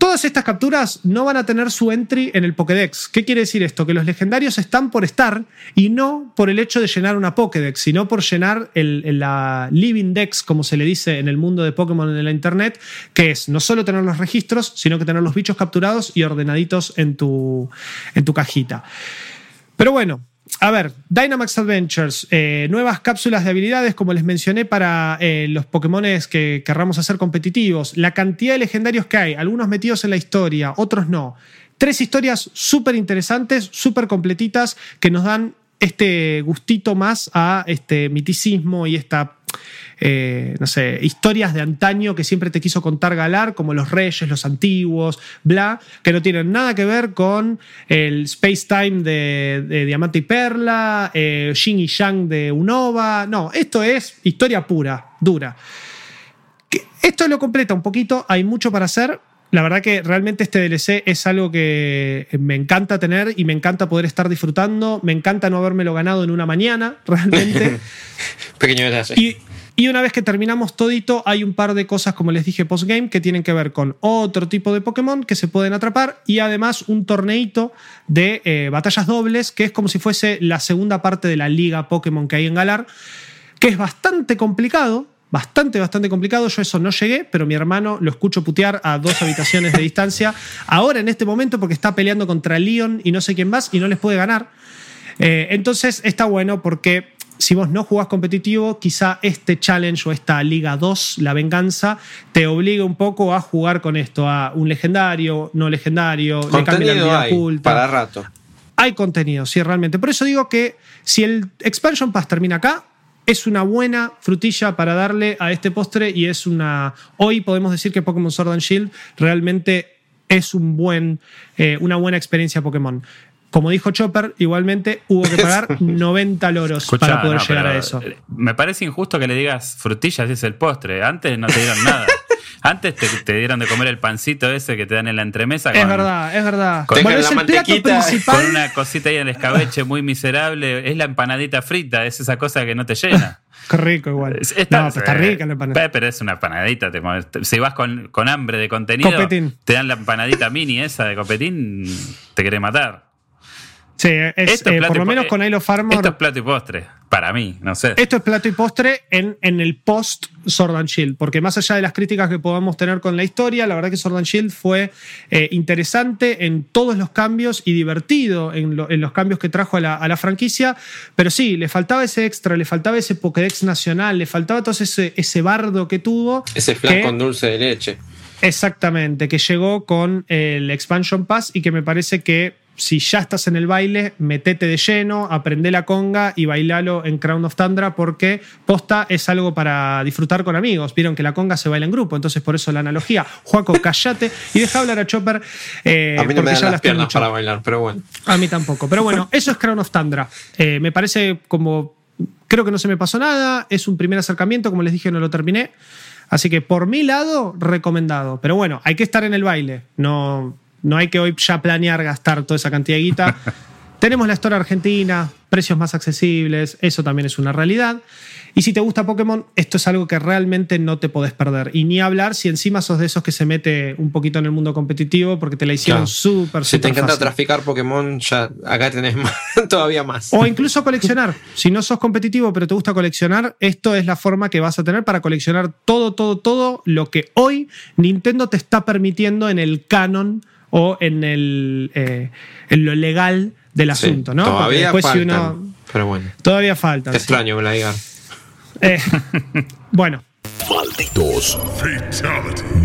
Todas estas capturas no van a tener su entry en el Pokédex. ¿Qué quiere decir esto? Que los legendarios están por estar y no por el hecho de llenar una Pokédex, sino por llenar el, la Living Dex, como se le dice en el mundo de Pokémon en la internet, que es no solo tener los registros, sino que tener los bichos capturados y ordenaditos en tu, en tu cajita. Pero bueno, a ver, Dynamax Adventures, eh, nuevas cápsulas de habilidades, como les mencioné, para eh, los Pokémon que querramos hacer competitivos, la cantidad de legendarios que hay, algunos metidos en la historia, otros no. Tres historias súper interesantes, súper completitas, que nos dan este gustito más a este miticismo y esta eh, no sé, historias de antaño que siempre te quiso contar Galar, como los reyes, los antiguos, bla, que no tienen nada que ver con el Space Time de, de Diamante y Perla, eh, Yin y Yang de Unova. No, esto es historia pura, dura. Esto lo completa un poquito, hay mucho para hacer. La verdad que realmente este DLC es algo que me encanta tener y me encanta poder estar disfrutando. Me encanta no habérmelo ganado en una mañana, realmente. Pequeño detalle. Y, y una vez que terminamos todito, hay un par de cosas, como les dije, postgame, que tienen que ver con otro tipo de Pokémon que se pueden atrapar y además un torneito de eh, batallas dobles, que es como si fuese la segunda parte de la liga Pokémon que hay en Galar, que es bastante complicado. Bastante, bastante complicado. Yo eso no llegué, pero mi hermano lo escucho putear a dos habitaciones de distancia. Ahora, en este momento, porque está peleando contra Leon y no sé quién más y no les puede ganar. Eh, entonces está bueno porque si vos no jugás competitivo, quizá este challenge o esta Liga 2, la venganza, te obliga un poco a jugar con esto, a un legendario, no legendario, le cambia la Contenido habilidad hay oculta. para rato. Hay contenido, sí, realmente. Por eso digo que si el Expansion Pass termina acá, es una buena frutilla para darle a este postre y es una. Hoy podemos decir que Pokémon Sword and Shield realmente es un buen, eh, una buena experiencia Pokémon. Como dijo Chopper, igualmente hubo que pagar 90 loros Escuchá, para poder no, llegar a eso. eh, Me parece injusto que le digas frutillas y es el postre. Antes no te dieron nada. Antes te, te dieron de comer el pancito ese que te dan en la entremesa. Es verdad, es verdad. Con- Bueno, es el plato mantequita, principal. Con una cosita ahí en el escabeche muy miserable. Es la empanadita frita, es esa cosa que no te llena. Qué rico igual. Es- está- no, pero está rica la empanada. Pe- Pero es una empanadita. te si vas con, con hambre de contenido, Copetín. te dan la empanadita mini esa de copetín, te quiere matar. Sí, es, Esto es eh, por lo menos con Isle Farmer. Esto es plato y postre. Para mí, no sé. Esto es plato y postre en, en el post Sword and Shield, porque más allá de las críticas que podamos tener con la historia, la verdad que Sword and Shield fue eh, interesante en todos los cambios y divertido en, lo- en los cambios que trajo a la, a la franquicia, pero sí, le faltaba ese extra, le faltaba ese Pokédex nacional, le faltaba todo ese, ese bardo que tuvo. Ese flan que- con dulce de leche. Exactamente, que llegó con el Expansion Pass y que me parece que si ya estás en el baile, metete de lleno, aprende la conga y bailalo en Crown of Tundra porque posta es algo para disfrutar con amigos. Vieron que la conga se baila en grupo, entonces por eso la analogía. Juaco, callate y deja hablar a Chopper. Eh, a mí no me dan las piernas para bailar, pero bueno. A mí tampoco. Pero bueno, eso es Crown of Tundra. Eh, me parece como. Creo que no se me pasó nada. Es un primer acercamiento, como les dije, no lo terminé. Así que por mi lado, recomendado. Pero bueno, hay que estar en el baile. No, no hay que hoy ya planear gastar toda esa cantidad de guita. Tenemos la historia argentina, precios más accesibles, eso también es una realidad. Y si te gusta Pokémon, esto es algo que realmente no te podés perder. Y ni hablar si encima sos de esos que se mete un poquito en el mundo competitivo porque te la hicieron súper, Si te encanta traficar Pokémon, ya acá tenés todavía más. O incluso coleccionar. si no sos competitivo pero te gusta coleccionar, esto es la forma que vas a tener para coleccionar todo, todo, todo lo que hoy Nintendo te está permitiendo en el canon o en, el, eh, en lo legal del asunto, ¿no? Todavía falta. pero bueno. Todavía falta. extraño me la digan. Eh, bueno. Malditos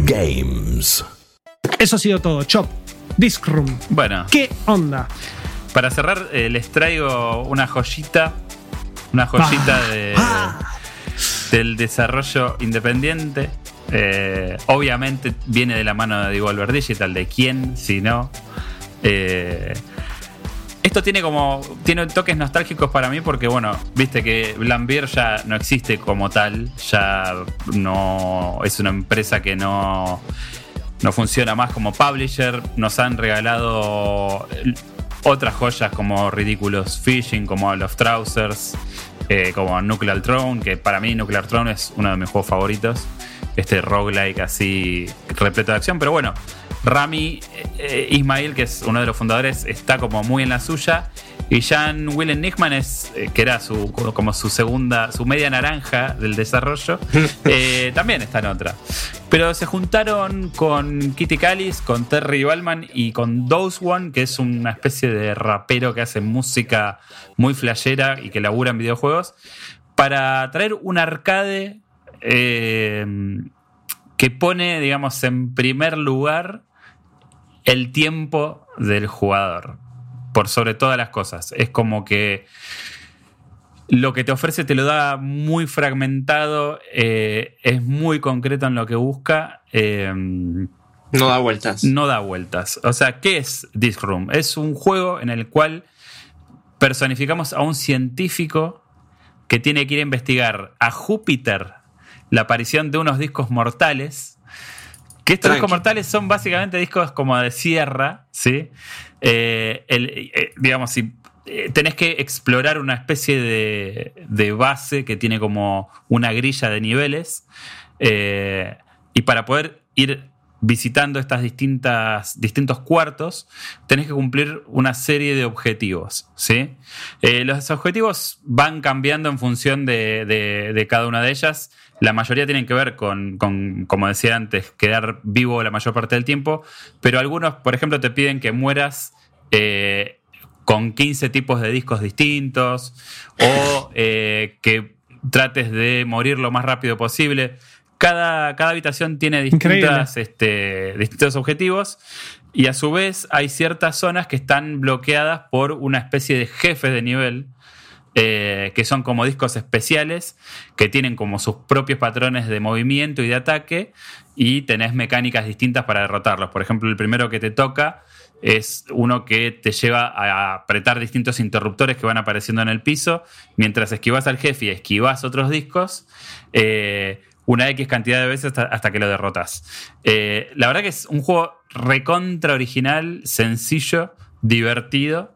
Games. Eso ha sido todo. Chop. Disc Room. Bueno. ¿Qué onda? Para cerrar, eh, les traigo una joyita. Una joyita ah. de, ah. del desarrollo independiente. Eh, obviamente viene de la mano de Devolver Digital. ¿De quién? Si no. Eh, esto tiene como. Tiene toques nostálgicos para mí porque, bueno, viste que Blambier ya no existe como tal. Ya no. Es una empresa que no. No funciona más como publisher. Nos han regalado otras joyas como Ridiculous Fishing, como Los Trousers, eh, como Nuclear Throne, que para mí Nuclear Throne es uno de mis juegos favoritos. Este roguelike así repleto de acción. Pero bueno, Rami eh, Ismail, que es uno de los fundadores, está como muy en la suya. Y Jan Willem Nichman es, eh, que era su, como su segunda, su media naranja del desarrollo, eh, también está en otra. Pero se juntaron con Kitty Callis, con Terry Ballman y con Dose One, que es una especie de rapero que hace música muy flashera y que labura en videojuegos, para traer un arcade que pone, digamos, en primer lugar el tiempo del jugador, por sobre todas las cosas. Es como que lo que te ofrece te lo da muy fragmentado, eh, es muy concreto en lo que busca. Eh, no da vueltas. No da vueltas. O sea, ¿qué es Disc Room? Es un juego en el cual personificamos a un científico que tiene que ir a investigar a Júpiter la aparición de unos discos mortales que estos discos mortales son básicamente discos como de sierra, ¿sí? Eh, eh, digamos, si eh, tenés que explorar una especie de, base que tiene como una grilla de niveles. y para poder ir visitando estas distintas distintos cuartos, tenés que cumplir una serie de objetivos. ¿sí? los objetivos van cambiando en función de, de cada una de ellas la mayoría tienen que ver con, como decía antes, quedar vivo la mayor parte del tiempo, pero algunos, por ejemplo, te piden que mueras eh, con 15 tipos de discos distintos o eh, que trates de morir lo más rápido posible. Cada, cada habitación tiene distintas, este, distintos objetivos y a su vez hay ciertas zonas que están bloqueadas por una especie de jefe de nivel eh, que son como discos especiales, que tienen como sus propios patrones de movimiento y de ataque, y tenés mecánicas distintas para derrotarlos. Por ejemplo, el primero que te toca es uno que te lleva a apretar distintos interruptores que van apareciendo en el piso, mientras esquivas al jefe y esquivas otros discos. Eh, una X cantidad de veces hasta, que lo derrotas. Eh, la verdad que es un juego recontra original, sencillo, divertido.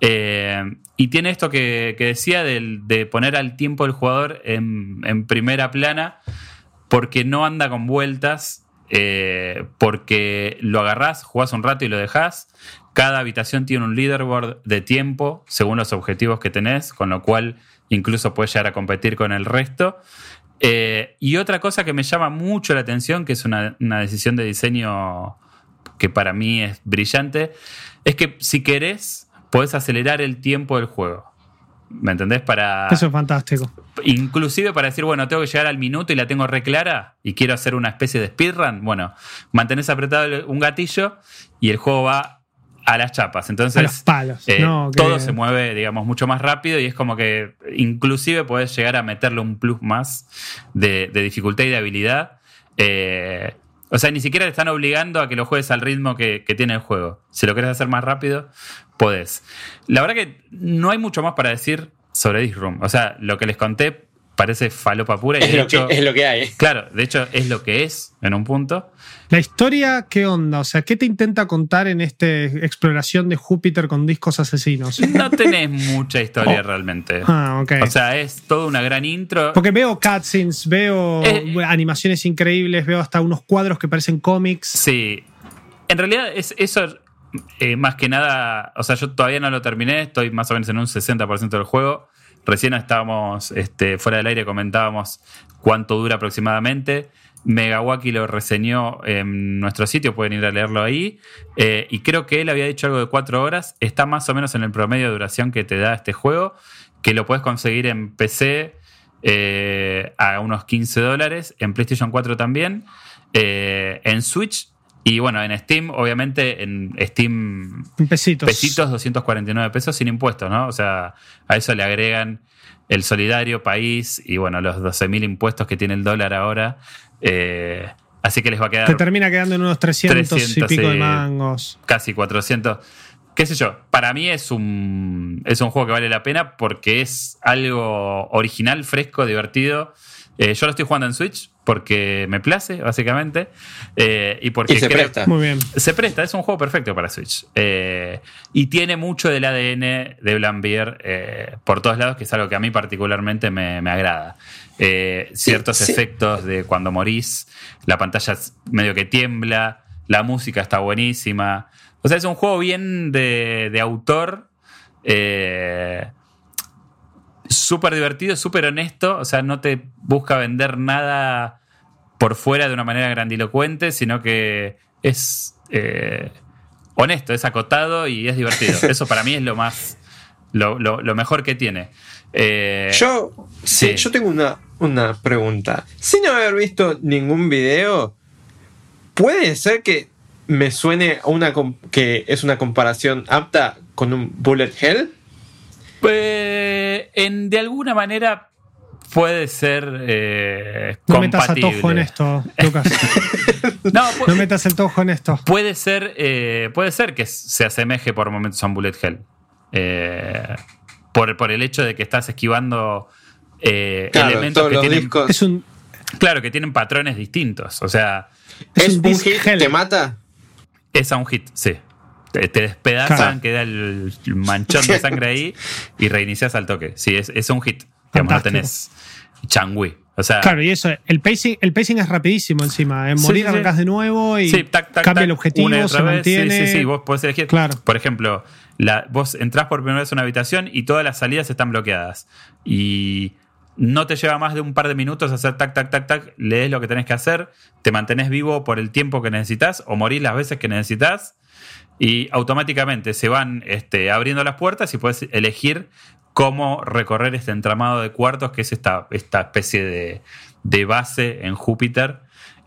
Y tiene esto que, decía de poner al tiempo del jugador en, primera plana, porque no anda con vueltas, eh, porque lo agarrás, jugás un rato y lo dejás. Cada habitación tiene un leaderboard de tiempo según los objetivos que tenés, con lo cual incluso puedes llegar a competir con el resto. Eh, y otra cosa que me llama mucho la atención, que es una, una decisión de diseño que para mí es brillante, es que si querés podés acelerar el tiempo del juego. ¿Me entendés? Para. Eso es fantástico. Inclusive para decir, bueno, tengo que llegar al minuto y la tengo reclara y quiero hacer una especie de speedrun. Bueno, mantenés apretado un gatillo y el juego va a las chapas. A Entonces, los palos. eh, no, que- todo se mueve, digamos, mucho más rápido y es como que inclusive puedes llegar a meterle un plus más de, de dificultad y de habilidad. Eh, o sea, ni siquiera te están obligando a que lo juegues al ritmo que, que tiene el juego. Si lo quieres hacer más rápido, podés. La verdad que no hay mucho más para decir sobre This Room. O sea, lo que les conté parece falopa pura y Es de lo, hecho, que, es lo que hay. claro, de hecho es lo que es en un punto. La historia, ¿qué onda? O sea, ¿qué te intenta contar en esta exploración de Júpiter con discos asesinos? No tenés mucha historia Oh. realmente. Ah, ok. O sea, es toda una gran intro. Porque veo cutscenes, veo Eh, animaciones increíbles, veo hasta unos cuadros que parecen cómics. Sí. En realidad es eso eh, más que nada, o sea, yo todavía no lo terminé, estoy más o menos en un 60% del juego. Recién estábamos este, fuera del aire, comentábamos cuánto dura aproximadamente. Megawaki lo reseñó en nuestro sitio, pueden ir a leerlo ahí. Eh, y creo que él había dicho algo de cuatro horas. Está más o menos en el promedio de duración que te da este juego, que lo puedes conseguir en PC eh, a unos 15 dólares, en PlayStation 4 también, eh, en Switch y bueno, en Steam, obviamente en Steam pesitos. pesitos 249 pesos sin impuestos, ¿no? O sea, a eso le agregan el solidario país y bueno, los 12.000 impuestos que tiene el dólar ahora. Eh, así que les va a quedar Te termina quedando en unos 300, 300, y pico de mangos. casi 400. ¿Qué sé yo? Para mí es un, es un juego que vale la pena porque es algo original, fresco, divertido. Eh, yo lo estoy jugando en Switch porque me place, básicamente. Eh, y porque Y se creo- presta. Muy bien. se presta, es un juego perfecto para Switch. Eh, y tiene mucho del ADN de Blambier eh, por todos lados, que es algo que a mí particularmente me, me agrada. Eh, ciertos sí. efectos de cuando morís, la pantalla es medio que tiembla, la música está buenísima. O sea, es un juego bien de, de autor. eh, súper divertido, súper honesto. O sea, no te busca vender nada por fuera de una manera grandilocuente, sino que es eh, honesto, es acotado y es divertido. Eso para mí es lo más. lo, lo- lo mejor que tiene. Eh, Yo, sí, sí. yo tengo una, una pregunta. Sin haber visto ningún video, ¿puede ser que me suene a una que es una comparación apta con un Bullet Hell? Eh, en, de alguna manera puede ser eh, No metas a compatible. Tojo en esto, Lucas. No, pu- No metas el Tojo en esto. Puede ser, eh, puede ser que se asemeje por momentos a un Bullet Hell. Eh, por, por el hecho de que estás esquivando eh, Claro, elementos que tienen. discos. Es un, Claro, que tienen patrones distintos. O sea, es ¿Es un hit hell. te mata? es a un hit, sí. Te, te despedazan, Claro. queda el manchón de sangre ahí y reinicias al toque. Sí, es, es un hit. Digamos, no tenés changui. O sea, Claro, y eso, el pacing, el pacing es rapidísimo encima. En Sí, morir sí, sí. arrancas de nuevo y Sí, tac, tac, cambia tac, el objetivo, se vez. mantiene. Sí, sí, sí, vos podés elegir. Claro. Por ejemplo, la, vos entrás por primera vez a una habitación y todas las salidas están bloqueadas. Y no te lleva más de un par de minutos hacer tac, tac, tac, tac, lees lo que tenés que hacer, te mantenés vivo por el tiempo que necesitas o morís las veces que necesitas y automáticamente se van este, abriendo las puertas y puedes elegir cómo recorrer este entramado de cuartos que es esta, esta especie de, de base en Júpiter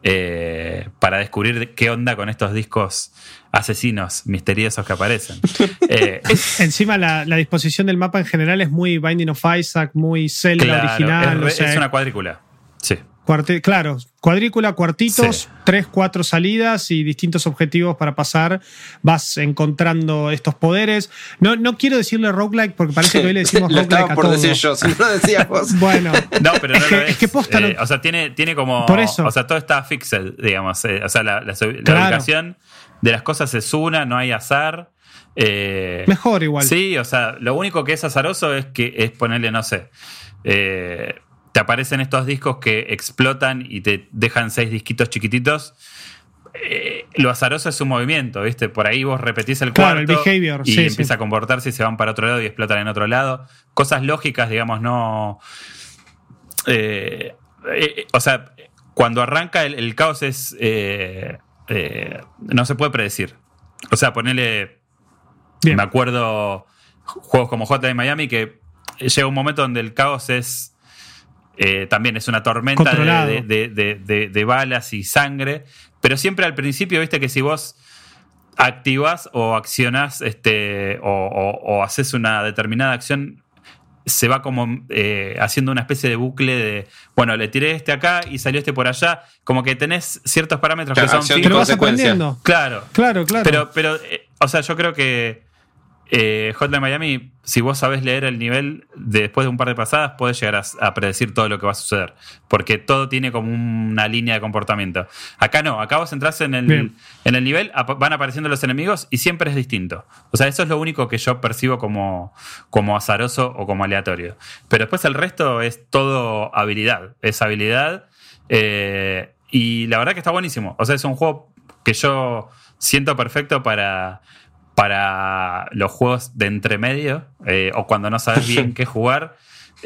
eh, para descubrir qué onda con estos discos asesinos misteriosos que aparecen. Eh, Encima la, la disposición del mapa en general es muy Binding of Isaac, muy Zelda claro, original. es, o re- sea, es una cuadrícula. Sí. Cuarte- claro, cuadrícula, cuartitos, Sí. tres, cuatro salidas y distintos objetivos para pasar. Vas encontrando estos poderes. No, no quiero decirle roguelike porque parece que hoy le decimos Lo roguelike estaba a por todo. decir yo, si no lo decías vos. Bueno, No, pero no Es lo que- es que posta no- Eh, o sea, tiene, tiene como. Por eso. O sea, todo está fixed, digamos. eh, o sea, la, la- la Claro. ubicación de las cosas es una, no hay azar. Eh, mejor igual. Sí, o sea, lo único que es azaroso es que es ponerle, no sé. eh, te aparecen estos discos que explotan y te dejan seis disquitos chiquititos. Eh, lo azaroso es su movimiento, ¿viste? Por ahí vos repetís el Claro, el cuarto behavior, y sí, empieza sí. a comportarse y se van para otro lado y explotan en otro lado. Cosas lógicas, digamos, no. eh, eh, o sea, cuando arranca el, el caos es. no se puede predecir. O sea, ponerle. Bien. Me acuerdo juegos como Hotline Miami que llega un momento donde el caos es. Eh, también es una tormenta de, de- de- de- de balas y sangre. Pero siempre al principio, viste que si vos activas o accionas este, o, o- o haces una determinada acción, se va como eh, haciendo una especie de bucle de, bueno, le tiré este acá y salió este por allá, como que tenés ciertos parámetros Claro, que son fijos. aprendiendo. Claro, Claro, claro. pero, pero eh, o sea, yo creo que eh, Hotline Miami, si vos sabés leer el nivel, de- después de un par de pasadas, podés llegar a, a predecir todo lo que va a suceder. Porque todo tiene como una línea de comportamiento. Acá no, acá vos entras en el, Bien. en el nivel, van apareciendo los enemigos y siempre es distinto. O sea, eso es lo único que yo percibo como, como azaroso o como aleatorio. Pero después el resto es todo habilidad. Es habilidad. eh, y la verdad que está buenísimo. O sea, es un juego que yo siento perfecto para, para los juegos de entremedio eh, o cuando no sabes bien qué jugar.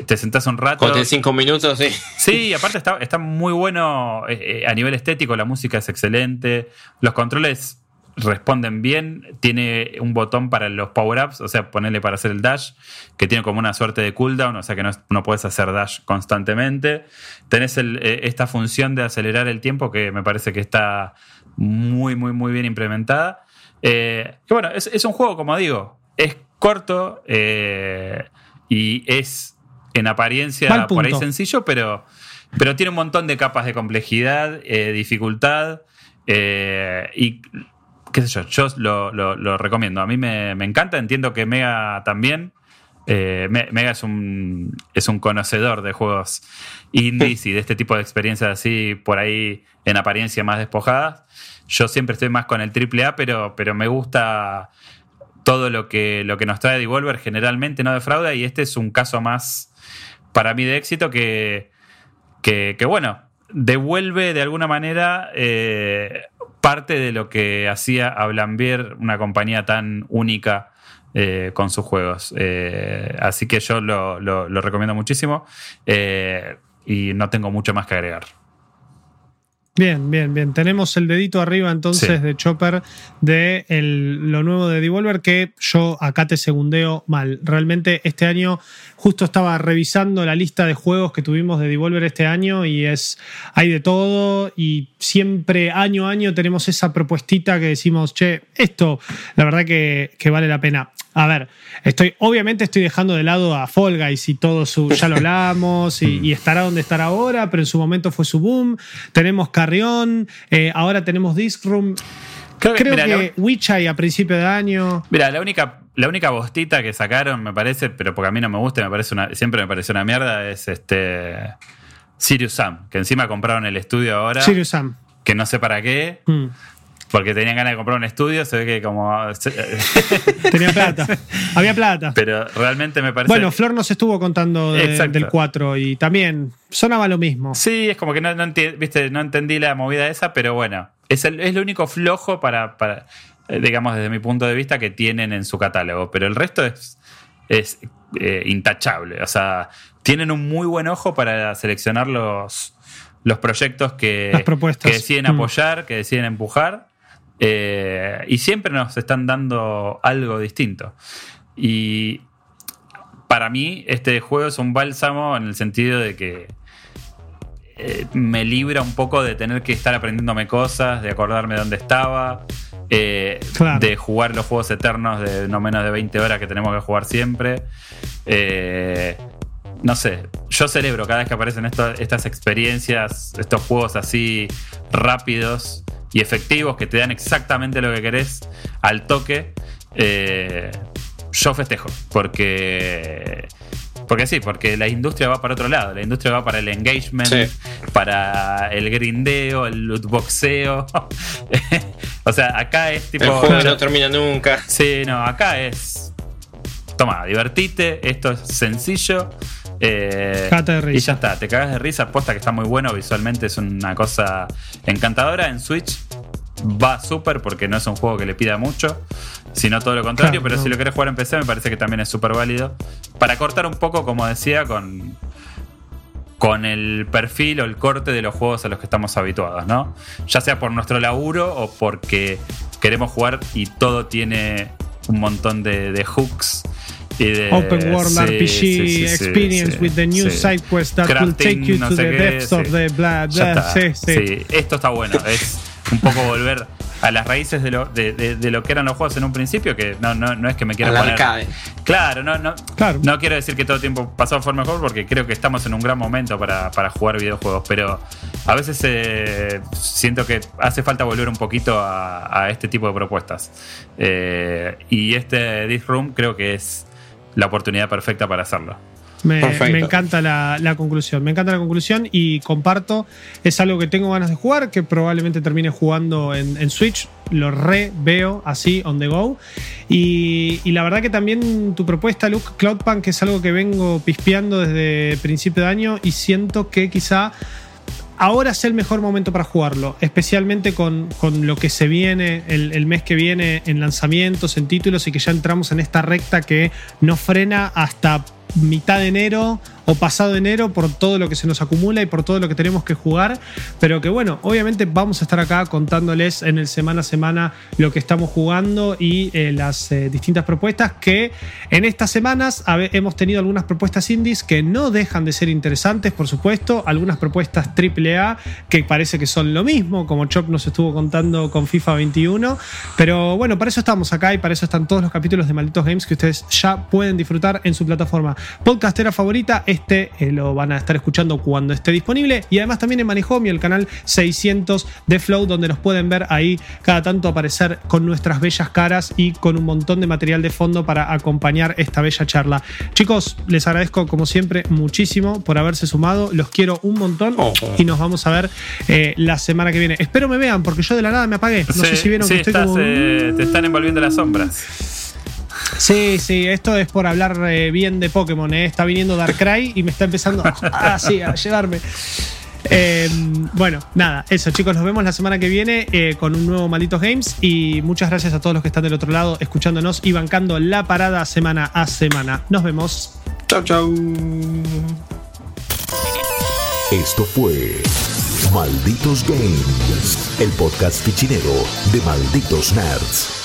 Te sentás un rato. Tenés cinco minutos, sí. Sí, aparte está, está muy bueno eh, eh, a nivel estético, la música es excelente, los controles responden bien, tiene un botón para los power-ups, o sea, ponerle para hacer el dash, que tiene como una suerte de cooldown, o sea que no, no puedes hacer dash constantemente. Tenés el, eh, esta función de acelerar el tiempo que me parece que está muy, muy, muy bien implementada. Eh, que bueno, es, es un juego, como digo, es corto eh, y es en apariencia por ahí sencillo, pero, pero tiene un montón de capas de complejidad, eh, dificultad y qué sé yo, yo lo, lo- lo recomiendo. A mí me, me encanta, entiendo que Mega también. Me- Mega es un, es un conocedor de juegos indies y de este tipo de experiencias así por ahí en apariencia más despojadas. Yo siempre estoy más con el AAA, pero, pero me gusta todo lo que, lo que nos trae Devolver generalmente no defrauda y este es un caso más para mí de éxito que, que, bueno, devuelve de alguna manera eh, parte de lo que hacía a Blambier una compañía tan única eh, con sus juegos. Eh, así que yo lo, lo- recomiendo muchísimo y no tengo mucho más que agregar. Bien, bien, bien. Tenemos el dedito arriba entonces Sí. de Chopper de el- lo nuevo de Devolver que yo acá te segundeo mal. Realmente este año justo estaba revisando la lista de juegos que tuvimos de Devolver este año y es hay de todo y siempre año a año tenemos esa propuestita que decimos, che, esto la verdad que, que vale la pena. A ver, estoy, obviamente estoy dejando de lado a Fall Guys y todo su, ya lo hablamos y, y estará donde estará ahora, pero en su momento fue su boom. Tenemos Carrión, eh, ahora tenemos Disc Room. Creo que, Creo mira, que la- Witcher a principio de año. Mira, la única, la única bostita que sacaron, me parece, pero porque a mí no me gusta, y me parece una, siempre me pareció una mierda, es este Sirius Sam, que encima compraron el estudio ahora, Sirius Sam. que no sé para qué, Mm. Porque tenían ganas de comprar un estudio, se ve que como... Tenía plata. Había plata. pero realmente me parece... Bueno, Flor nos estuvo contando de- del 4 y también sonaba lo mismo. Sí, es como que no, no, viste, no entendí la movida esa, pero bueno, es, el, es lo único flojo para, para, eh, digamos, desde mi punto de vista, que tienen en su catálogo. Pero el resto es, es eh, intachable. O sea, tienen un muy buen ojo para seleccionar los, los proyectos que, Las propuestas. que deciden Mm. apoyar, que deciden empujar. Eh, y siempre nos están dando algo distinto. Y para mí, este juego es un bálsamo en el sentido de que eh, me libra un poco de tener que estar aprendiéndome cosas, de acordarme de dónde estaba, eh, Claro. de jugar los juegos eternos de no menos de 20 horas que tenemos que jugar siempre. Eh, no sé, yo celebro cada vez que aparecen esto- estas experiencias, estos juegos así rápidos y efectivos que te dan exactamente lo que querés al toque. Eh, yo festejo, porque porque sí, porque la industria va para otro lado. La industria va para el engagement, Sí. para el grindeo, el lootboxeo. o sea, acá es tipo. El juego no termina nunca. Sí, no, acá es. Toma, divertite, esto es sencillo. eh, de risa. Y ya está, te cagas de risa, posta que está muy bueno, visualmente es una cosa encantadora. En Switch va súper porque no es un juego que le pida mucho, sino todo lo contrario, Claro, pero no. si lo querés jugar en PC me parece que también es súper válido. Para cortar un poco, como decía, con, con el perfil o el corte de los juegos a los que estamos habituados, ¿no? Ya sea por nuestro laburo o porque queremos jugar y todo tiene un montón de, de hooks. Y de, Open World sí, RPG sí, sí, sí, experience with the new side quest that will take you no to the qué, depths of the está. Sí. Sí, esto está bueno. Es un poco volver a las raíces de lo, de, de- de lo que eran los juegos en un principio, que no, no, no es que me quiera Al poner. arcade. Claro, no, no, Claro. no quiero decir que todo el tiempo pasado fue mejor, porque creo que estamos en un gran momento para, para jugar videojuegos, pero a veces eh, siento que hace falta volver un poquito a, a este tipo de propuestas. Eh, y este This Room creo que es la oportunidad perfecta para hacerlo. Me, encanta la, la conclusión. Me encanta la conclusión y comparto. Es algo que tengo ganas de jugar, que probablemente termine jugando en, en Switch. Lo re veo así, on the go. Y, y la verdad que también tu propuesta, Luke, Cloudpunk, es algo que vengo pispeando desde principio de año y siento que quizá ahora es el mejor momento para jugarlo, especialmente con, con lo que se viene el, el mes que viene en lanzamientos, en títulos y que ya entramos en esta recta que no frena hasta mitad de enero o pasado enero por todo lo que se nos acumula y por todo lo que tenemos que jugar, pero que bueno, obviamente vamos a estar acá contándoles en el semana a semana lo que estamos jugando y eh, las eh, distintas propuestas que en estas semanas hemos tenido algunas propuestas indies que no dejan de ser interesantes, por supuesto, algunas propuestas AAA que parece que son lo mismo, como Chop nos estuvo contando con FIFA 21, pero bueno, para eso estamos acá y para eso están todos los capítulos de Malditos Games que ustedes ya pueden disfrutar en su plataforma. Podcastera favorita. Este eh, lo van a estar escuchando cuando esté disponible y además también en Manejomio, el canal 600 de Flow, donde nos pueden ver ahí cada tanto aparecer con nuestras bellas caras y con un montón de material de fondo para acompañar esta bella charla. Chicos, les agradezco como siempre muchísimo por haberse sumado, los quiero un montón Oh. y nos vamos a ver eh, la semana que viene. Espero me vean porque yo de la nada me apagué. No sé si vieron sí, que estoy estás, como... eh, te están envolviendo las sombras. Sí, sí, esto es por hablar eh, bien de Pokémon. eh. Está viniendo Darkrai y me está empezando a, sí, a llevarme. Eh, bueno, nada, eso chicos, nos vemos la semana que viene eh, con un nuevo Malditos Games y muchas gracias a todos los que están del otro lado escuchándonos y bancando la parada semana a semana. Nos vemos. Chau, chau. Esto fue Malditos Games, el podcast fichinero de Malditos Nerds.